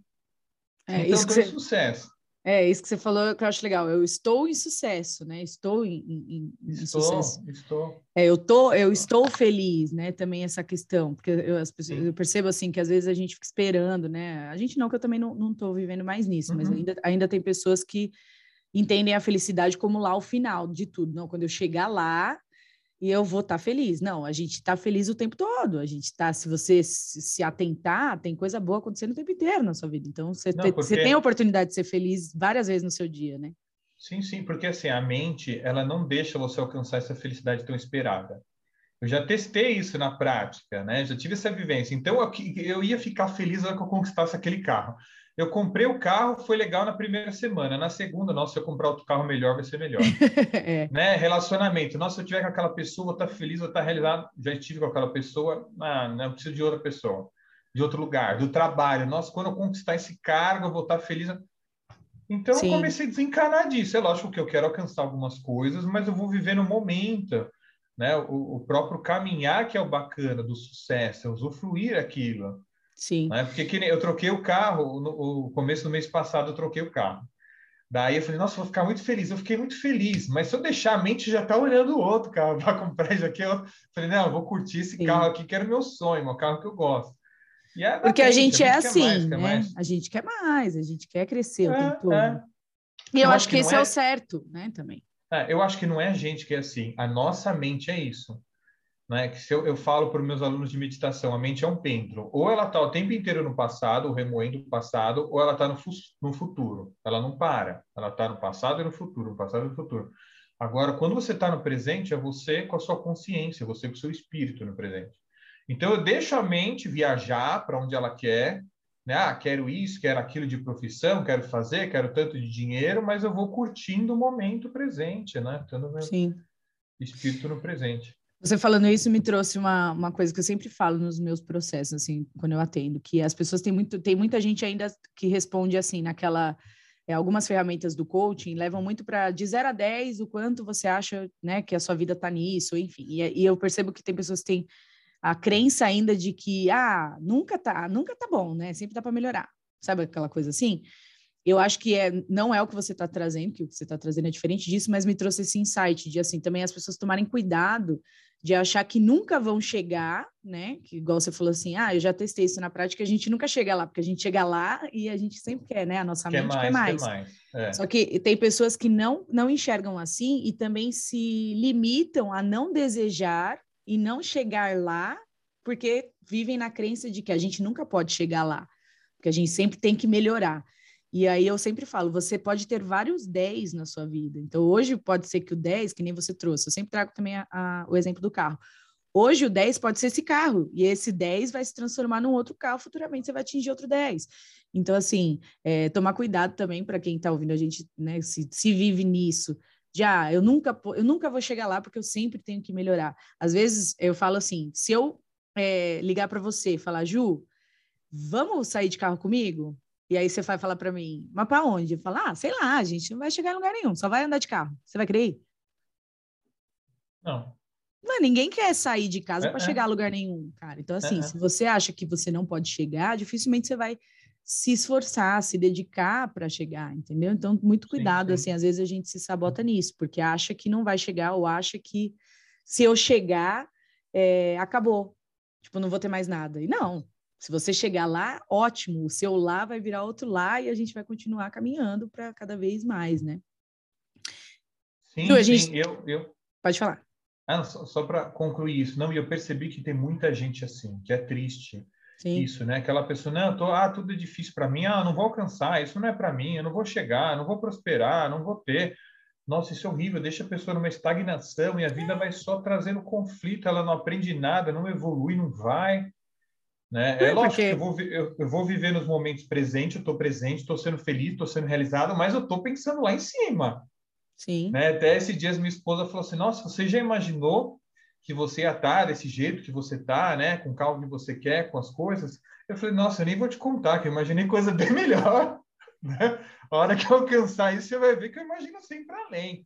É, então, isso que você... sucesso. É, isso que você falou que eu acho legal. Eu estou em sucesso, né? Estou em, em, em estou, sucesso. Estou. É, eu tô, eu estou feliz, né? Também essa questão, porque eu, as pessoas, eu percebo assim que às vezes a gente fica esperando, né? A gente não, que eu também não, não tô vivendo mais nisso, uhum. mas ainda, ainda tem pessoas que entendem a felicidade como lá o final de tudo. Não, quando eu chegar lá, e eu vou estar tá feliz. Não, a gente está feliz o tempo todo. A gente está, se você se atentar, tem coisa boa acontecendo o tempo inteiro na sua vida. Então, você, Não, te, porque... você tem a oportunidade de ser feliz várias vezes no seu dia, né? Sim, sim, porque assim, a mente, ela não deixa você alcançar essa felicidade tão esperada. Eu já testei isso na prática, né? Já tive essa vivência. Então, eu, eu ia ficar feliz na que eu conquistasse aquele carro. Eu comprei o carro, foi legal na primeira semana. Na segunda, nossa, se eu comprar outro carro melhor, vai ser melhor. é. né? Relacionamento. Nossa, se eu tiver com aquela pessoa, vou estar feliz, vou estar realizado. Já estive com aquela pessoa, ah, não, eu preciso de outra pessoa, de outro lugar, do trabalho. Nossa, quando eu conquistar esse cargo, eu vou estar feliz. Então, Sim. eu comecei a desencanar disso. É lógico que eu quero alcançar algumas coisas, mas eu vou viver no momento. Né? O, o próprio caminhar que é o bacana do sucesso, é usufruir aquilo. Sim. Né? Porque que, eu troquei o carro, no, no começo do mês passado eu troquei o carro. Daí eu falei, nossa, vou ficar muito feliz. Eu fiquei muito feliz, mas se eu deixar a mente já tá olhando o outro carro para comprar isso aqui, eu falei, não, vou curtir esse Sim. carro aqui, que era o meu sonho, o carro que eu gosto. É Porque a gente, a gente é assim, mais, né? Mais. A gente quer mais, a gente quer crescer é, o tempo todo. É. E eu, eu acho que, que esse é... é... o certo, né, também. É, eu acho que não é a gente que é assim, a nossa mente é isso né? Que se eu, eu falo para os meus alunos de meditação, a mente é um pêndulo. Ou ela está o tempo inteiro no passado, remoendo o passado, ou ela está no, no futuro. Ela não para. Ela está no passado e no futuro, no passado e no futuro. Agora, quando você está no presente, é você com a sua consciência, você com o seu espírito no presente. Então, eu deixo a mente viajar para onde ela quer, né? Ah, quero isso, quero aquilo de profissão, quero fazer, quero tanto de dinheiro, mas eu vou curtindo o momento presente, né? Tendo meu Sim. espírito no presente. Você falando isso me trouxe uma, uma coisa que eu sempre falo nos meus processos, assim, quando eu atendo, que as pessoas têm muito, tem muita gente ainda que responde assim, naquela. É, algumas ferramentas do coaching levam muito para de 0 a 10 o quanto você acha né, que a sua vida está nisso, enfim. E, e, eu percebo que tem pessoas que têm a crença ainda de que ah, nunca tá, nunca tá bom, né? Sempre dá para melhorar. Sabe aquela coisa assim? eu acho que é, não é o que você está trazendo, que o que você está trazendo é diferente disso, mas me trouxe esse insight de assim também as pessoas tomarem cuidado de achar que nunca vão chegar, né? Que igual você falou assim, ah, eu já testei isso na prática, a gente nunca chega lá, porque a gente chega lá e a gente sempre quer, né? A nossa quer mente mais, quer mais. Quer mais. É. Só que tem pessoas que não não enxergam assim e também se limitam a não desejar e não chegar lá, porque vivem na crença de que a gente nunca pode chegar lá, porque a gente sempre tem que melhorar. E aí eu sempre falo, você pode ter vários 10 na sua vida. Então hoje pode ser que o 10, que nem você trouxe, eu sempre trago também a, a, o exemplo do carro. Hoje o 10 pode ser esse carro, e esse 10 vai se transformar num outro carro, futuramente você vai atingir outro 10. Então, assim, é, tomar cuidado também para quem está ouvindo a gente, né, se, se vive nisso, já ah, eu nunca eu nunca vou chegar lá porque eu sempre tenho que melhorar. Às vezes eu falo assim, se eu é, ligar para você e falar, Ju, vamos sair de carro comigo? E aí você vai falar para mim, mas para onde? Eu falo, ah, sei lá, a gente não vai chegar em lugar nenhum, só vai andar de carro. Você vai querer ir? Não. Não, ninguém quer sair de casa é, para é. chegar a lugar nenhum, cara. Então, assim, é, se você acha que você não pode chegar, dificilmente você vai se esforçar, se dedicar para chegar, entendeu? Então, muito cuidado, sim, sim. assim, às vezes a gente se sabota nisso, porque acha que não vai chegar ou acha que se eu chegar, é, acabou, tipo, não vou ter mais nada. E não, se você chegar lá, ótimo, o seu lá vai virar outro lá e a gente vai continuar caminhando para cada vez mais, né? Sim, então, gente... sim, eu, eu... Pode falar. Ah, só, só para concluir isso, não, e eu percebi que tem muita gente assim, que é triste, Sim. Isso, né? Aquela pessoa, não, tô, ah, tudo é difícil para mim, ah, não vou alcançar, isso não é para mim, eu não vou chegar, não vou prosperar, não vou ter. Nossa, isso é horrível, deixa a pessoa numa estagnação e a vida vai só trazendo conflito, ela não aprende nada, não evolui, não vai. Né? É, é lógico porque... que eu vou, eu, eu vou viver nos momentos presentes, eu estou presente, estou sendo feliz, estou sendo realizado, mas eu estou pensando lá em cima. Sim. Né? Até esses dias minha esposa falou assim, nossa, você já imaginou que você ia estar desse jeito que você está, né? Com o carro que você quer, com as coisas. Eu falei, nossa, eu nem vou te contar, que eu imaginei coisa bem melhor. Né? A hora que eu alcançar isso, você vai ver que eu imagino sempre além.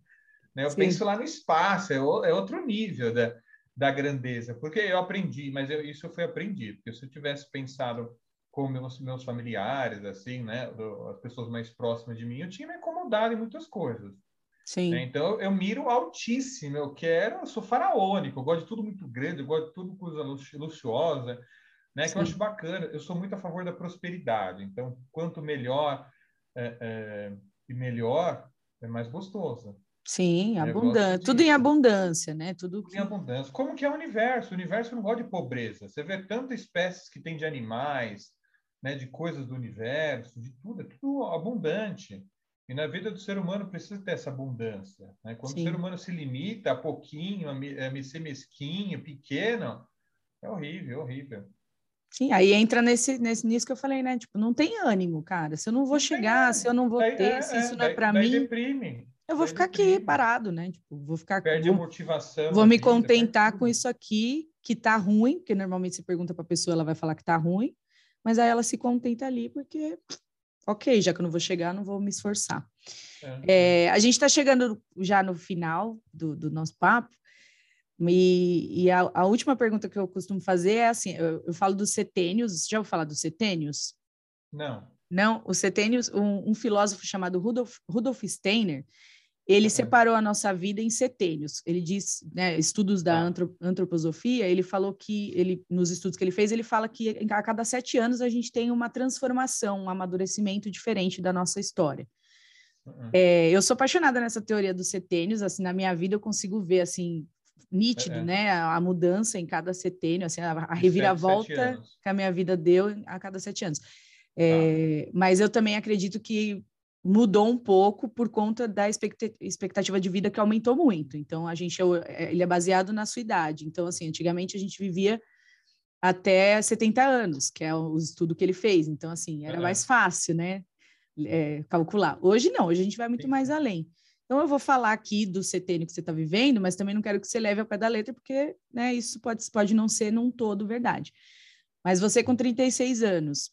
Né? Eu Sim. penso lá no espaço, é, o, é outro nível da, da grandeza. Porque eu aprendi, mas eu, isso foi aprendido. Porque se eu tivesse pensado com meus, meus familiares, assim, né? Do, as pessoas mais próximas de mim, eu tinha me incomodado em muitas coisas. Sim. Né? Então, eu miro altíssimo, eu quero, eu sou faraônico, eu gosto de tudo muito grande, eu gosto de tudo coisa luxuosa, né? Que eu acho bacana. Eu sou muito a favor da prosperidade. Então, quanto melhor é, é, e melhor, é mais gostoso. Sim, abundância. Tudo em abundância, né? Tudo, Tudo que... em abundância. Como que é o universo? O universo não gosta de pobreza. Você vê tantas espécies que tem de animais, né? De coisas do universo, de tudo, é tudo abundante. E na vida do ser humano precisa ter essa abundância. Né? Quando Sim. o ser humano se limita a pouquinho, a, ser mesquinho, pequeno, é horrível, é horrível. Sim, aí entra nesse, nesse nisso que eu falei, né? Tipo, não tem ânimo, cara. Se eu não vou chegar, se eu não vou daí, ter, é, se isso é, não é para mim. Deprime. Eu vou ficar aqui parado, né? Tipo, vou ficar Perde vou, a motivação. Vou me vida, contentar com isso aqui que tá ruim, porque normalmente se pergunta para a pessoa, ela vai falar que tá ruim, mas aí ela se contenta ali porque ok, já que eu não vou chegar, não vou me esforçar. É. É, a gente está chegando já no final do, do nosso papo, e, e a, a, última pergunta que eu costumo fazer é assim: eu, eu falo dos setênios, você já ouviu falar dos setênios? Não. Não, os setênios, um, um filósofo chamado Rudolf, Rudolf Steiner, ele separou a nossa vida em setênios. Ele diz, né, estudos da tá. antroposofia, ele falou que, ele, nos estudos que ele fez, ele fala que a cada sete anos a gente tem uma transformação, um amadurecimento diferente da nossa história. Uhum. É, eu sou apaixonada nessa teoria dos setênios, assim, na minha vida eu consigo ver, assim, nítido, é. né, a, a, mudança em cada setênio, assim, a, a reviravolta que a minha vida deu a cada sete anos. É, tá. Mas eu também acredito que mudou um pouco por conta da expectativa de vida que aumentou muito. Então, a gente é ele é baseado na sua idade. Então, assim, antigamente a gente vivia até 70 anos, que é o estudo que ele fez. Então, assim, era mais fácil, né? É, calcular. Hoje não, hoje a gente vai muito Sim. mais além. Então, eu vou falar aqui do setênio que você está vivendo, mas também não quero que você leve ao pé da letra, porque né, isso pode, pode não ser num todo verdade. Mas você com 36 anos,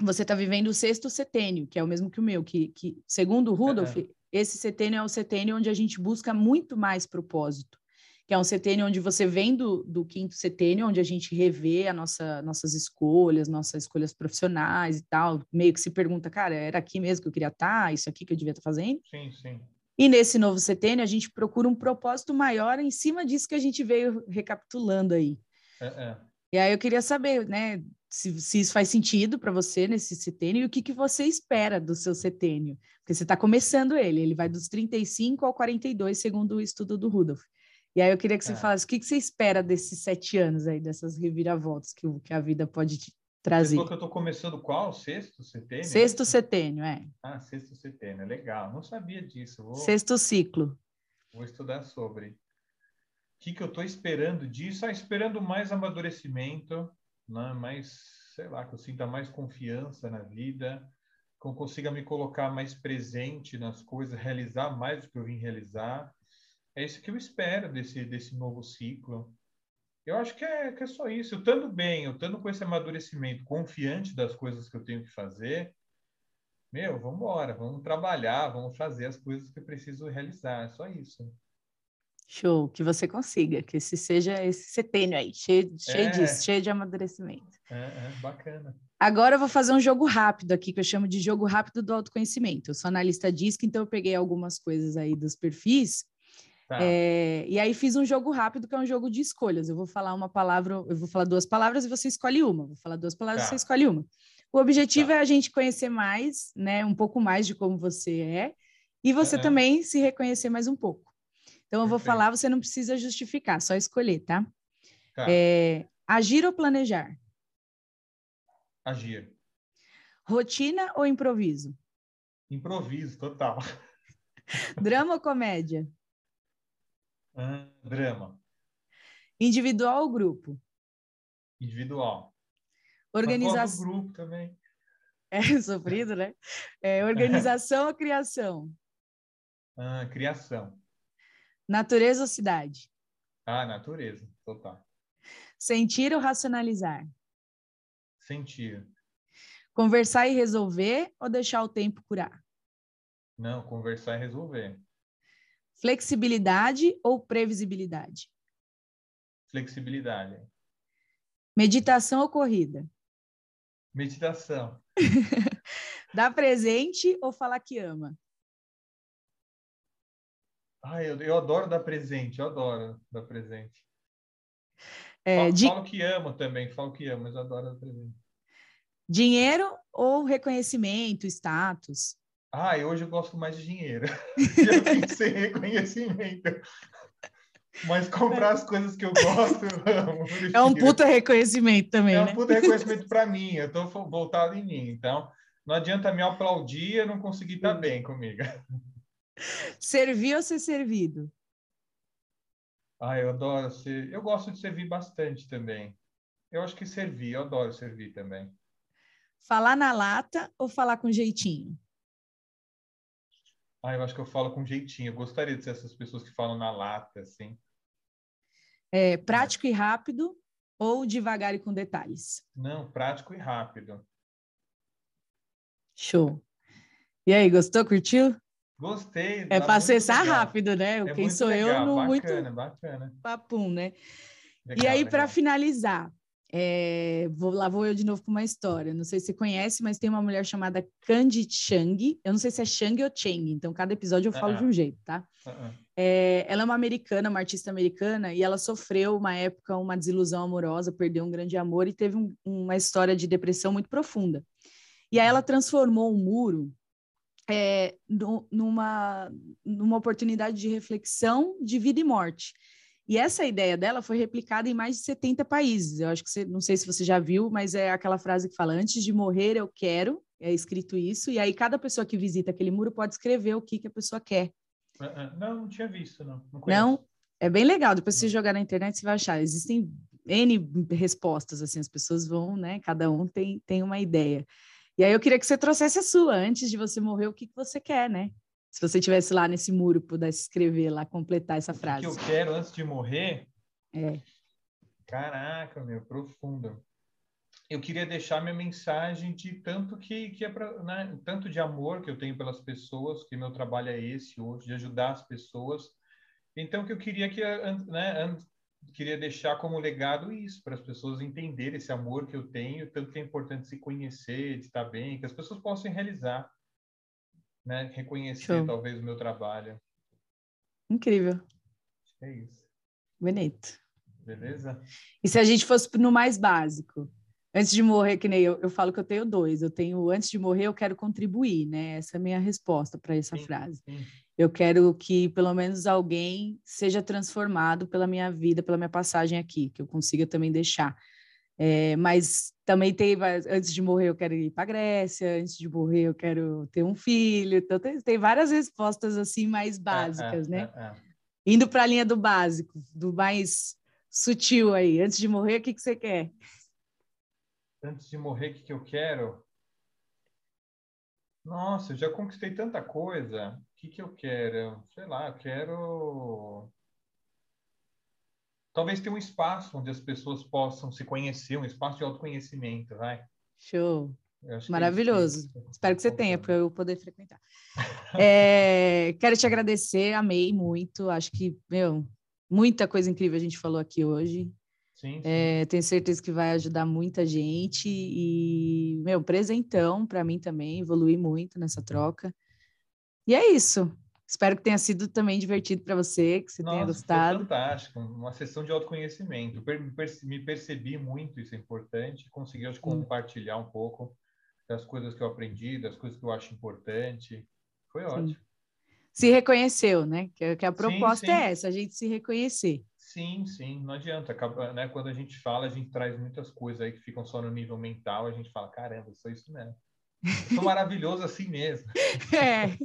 você está vivendo o sexto setênio, que é o mesmo que o meu, que, que segundo o Rudolf, é. esse setênio é o setênio onde a gente busca muito mais propósito, que é um setênio onde você vem do, do quinto setênio, onde a gente revê a nossa, nossas escolhas, nossas escolhas profissionais e tal, meio que se pergunta, cara, era aqui mesmo que eu queria estar, tá? isso aqui que eu devia estar tá fazendo? Sim, sim. E nesse novo setênio, a gente procura um propósito maior em cima disso que a gente veio recapitulando aí. É, é. E aí eu queria saber, né, se, se isso faz sentido para você nesse setênio e o que, que você espera do seu setênio. Porque você está começando ele, ele vai dos 35 ao 42, segundo o estudo do Rudolf. E aí eu queria que você é. falasse o que, que você espera desses sete anos aí, dessas reviravoltas que, que a vida pode te, trazer. Você que eu estou começando qual? Sexto setênio? Sexto setênio, é. Ah, sexto setênio, legal. Não sabia disso. Vou, Sexto ciclo. Vou estudar sobre. Que, que eu estou esperando disso? Ah, esperando mais amadurecimento, né? mais, sei lá, que eu sinta mais confiança na vida, que eu consiga me colocar mais presente nas coisas, realizar mais do que eu vim realizar. É isso que eu espero desse, desse novo ciclo. Eu acho que é, que é só isso. Eu estando bem, eu estando com esse amadurecimento, confiante das coisas que eu tenho que fazer, meu, vamos embora, vamos trabalhar, vamos fazer as coisas que eu preciso realizar. É só isso. Show, que você consiga, que esse seja esse setênio aí, cheio, cheio é. disso, cheio de amadurecimento. É, é, bacana. Agora eu vou fazer um jogo rápido aqui, que eu chamo de jogo rápido do autoconhecimento. Eu sou analista DISC, então eu peguei algumas coisas aí dos perfis. Tá. É, e aí fiz um jogo rápido, que é um jogo de escolhas. Eu vou falar uma palavra, eu vou falar duas palavras e você escolhe uma. Vou falar duas palavras e tá. você escolhe uma. O objetivo tá. é a gente conhecer mais, né? Um pouco mais de como você é, e você também se reconhecer mais um pouco. Então, eu vou Perfeito. falar, você não precisa justificar, só escolher, tá? tá. É, agir ou planejar? Agir. Rotina ou improviso? Improviso, total. Drama ou comédia? Ah, drama. Individual ou grupo? Individual. Organização. grupo também. É sofrido, né? É, organização ou criação? Ah, criação. Natureza ou cidade? Ah, natureza, total. Sentir ou racionalizar? Sentir. Conversar e resolver ou deixar o tempo curar? Não, conversar e resolver. Flexibilidade ou previsibilidade? Flexibilidade. Meditação ou corrida? Meditação. Dar presente ou falar que ama? Ah, eu, eu adoro dar presente, eu adoro dar presente. É, falo, falo, que amo também, falo que amo, mas adoro dar presente. Dinheiro ou reconhecimento, status? Ah, hoje eu gosto mais de dinheiro. eu pensei em reconhecimento. Mas comprar as coisas que eu gosto, eu amo. É um puta reconhecimento também. É um né? puta reconhecimento para mim. Eu estou voltado em mim. Então, não adianta me aplaudir e não conseguir estar bem comigo. Servir ou ser servido? Ah, eu adoro ser. Eu gosto de servir bastante também. Eu acho que servir, eu adoro servir também. Falar na lata ou falar com jeitinho? Ah, eu acho que eu falo com jeitinho. Eu gostaria de ser essas pessoas que falam na lata, assim. É, prático e rápido ou devagar e com detalhes? Não, prático e rápido. Show. E aí, gostou? Curtiu? Gostei. É para acessar legal. rápido, né? É Quem sou legal, eu no bacana, muito bacana. papum, né? Legal, e aí, para finalizar, é, vou, lá vou eu de novo com uma história. Não sei se você conhece, mas tem uma mulher chamada Candy Chang. Eu não sei se é Chang ou Cheng, então cada episódio eu falo Uh-uh. de um jeito, tá? Uh-uh. É, ela é uma americana, uma artista americana, e ela sofreu uma época uma desilusão amorosa, perdeu um grande amor e teve um- uma história de depressão muito profunda. E aí ela transformou um muro é, nu- numa, numa oportunidade de reflexão de vida e morte. E essa ideia dela foi replicada em mais de 70 países. Eu acho que você, não sei se você já viu, mas é aquela frase que fala: Antes de morrer, eu quero. É escrito isso. E aí, cada pessoa que visita aquele muro pode escrever o que, que a pessoa quer. Uh-uh. Não, não tinha visto, não. Não. Não, é bem legal. Depois, você jogar na internet, você vai achar. Existem N respostas, assim, as pessoas vão, né? Cada um tem, tem uma ideia. E aí, eu queria que você trouxesse a sua. Antes de você morrer, o que, que você quer, né? Se você estivesse lá nesse muro, pudesse escrever lá, completar essa O que frase. eu quero antes de morrer? É. Caraca, meu, profundo. Eu queria deixar minha mensagem de tanto que, que é pra, né, tanto de amor que eu tenho pelas pessoas, que meu trabalho é esse hoje, de ajudar as pessoas. Então, que eu queria que, né, queria deixar como legado isso, para as pessoas entenderem esse amor que eu tenho, tanto que é importante se conhecer, de estar bem, que as pessoas possam realizar, né, reconhecer Show. talvez o meu trabalho. Incrível. É isso. Bonito. Beleza? E se a gente fosse no mais básico? Antes de morrer, que nem eu, eu falo que eu tenho dois. Eu tenho, antes de morrer, eu quero contribuir, né? Essa é a minha resposta para essa Sim, frase. sim. Eu quero que pelo menos alguém seja transformado pela minha vida, pela minha passagem aqui, que eu consiga também deixar. É, mas também tem, antes de morrer eu quero ir para Grécia, antes de morrer eu quero ter um filho. Então tem, tem várias respostas assim mais é, básicas, é, né? É, é, Indo para a linha do básico, do mais sutil aí. Antes de morrer, o que, que você quer? Antes de morrer, o que, que eu quero? Nossa, eu já conquistei tanta coisa. O que, que eu quero? Sei lá, eu quero talvez ter um espaço onde as pessoas possam se conhecer, um espaço de autoconhecimento, vai. Show. Maravilhoso. Que... Espero que você tenha para eu poder frequentar. é, quero te agradecer, amei muito. Acho que, meu, muita coisa incrível a gente falou aqui hoje. Sim, sim. É, tenho certeza que vai ajudar muita gente e, meu, presentão para mim também, evolui muito nessa troca. E é isso. Espero que tenha sido também divertido para você, que você Nossa, tenha gostado. Foi fantástico, uma sessão de autoconhecimento. Me percebi muito, isso é importante, consegui acho, compartilhar um pouco das coisas que eu aprendi, das coisas que eu acho importante. Foi ótimo. Sim. Se reconheceu, né? Que, que a proposta sim, sim. é essa, a gente se reconhecer. Sim, sim, não adianta. Né? Quando a gente fala, a gente traz muitas coisas aí que ficam só no nível mental, a gente fala, caramba, sou isso mesmo. Eu sou maravilhoso assim mesmo. É.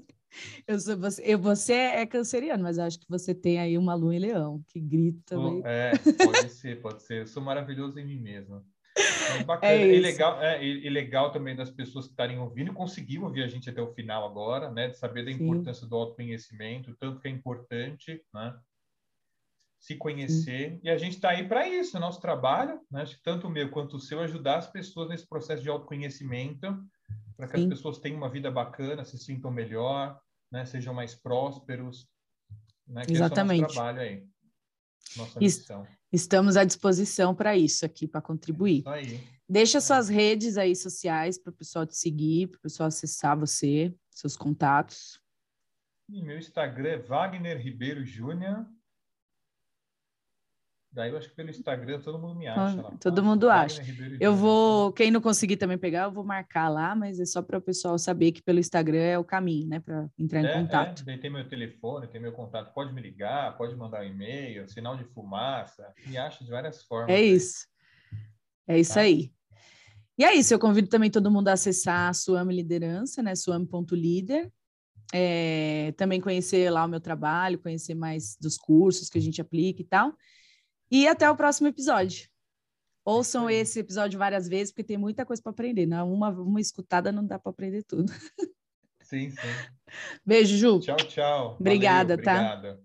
Eu sou, você, eu, você é canceriano, mas acho que você tem aí uma lua em leão, que grita. Oh, é, pode ser, pode ser. Eu sou maravilhoso em mim mesmo. É bacana. É e, legal, é, e, legal também das pessoas que estarem ouvindo, conseguiu ouvir a gente até o final agora, né? De saber da Sim. importância do autoconhecimento, tanto que é importante, né? Se conhecer. Sim. E a gente está aí para isso, nosso trabalho, né? Acho que tanto o meu quanto o seu, ajudar as pessoas nesse processo de autoconhecimento, para que Sim. as pessoas tenham uma vida bacana, se sintam melhor, né, sejam mais prósperos. Né, que Exatamente. Esse é o trabalho aí. Nossa missão. Estamos à disposição para isso aqui, para contribuir. É isso aí. Deixa é. suas redes aí sociais para o pessoal te seguir, para o pessoal acessar você, seus contatos. E meu Instagram é Wagner Ribeiro Júnior. Daí eu acho que pelo Instagram todo mundo me acha. Lá. Todo mundo acha. Eu vou, quem não conseguir também pegar, eu vou marcar lá, mas é só para o pessoal saber que pelo Instagram é o caminho, né, para entrar em é, contato. É. Daí tem meu telefone, tem meu contato, pode me ligar, pode mandar um e-mail, sinal de fumaça, me acha de várias formas. É isso. É isso tá? aí. E é isso, eu convido também todo mundo a acessar a Suame Liderança, né, suame.líder. É, também conhecer lá o meu trabalho, conhecer mais dos cursos que a gente aplica e tal. E até o próximo episódio. Ouçam esse episódio várias vezes, porque tem muita coisa para aprender. Não, uma, uma escutada não dá para aprender tudo. Sim, sim. Beijo, Ju. Tchau, tchau. Obrigada, Valeu, tá? Obrigada.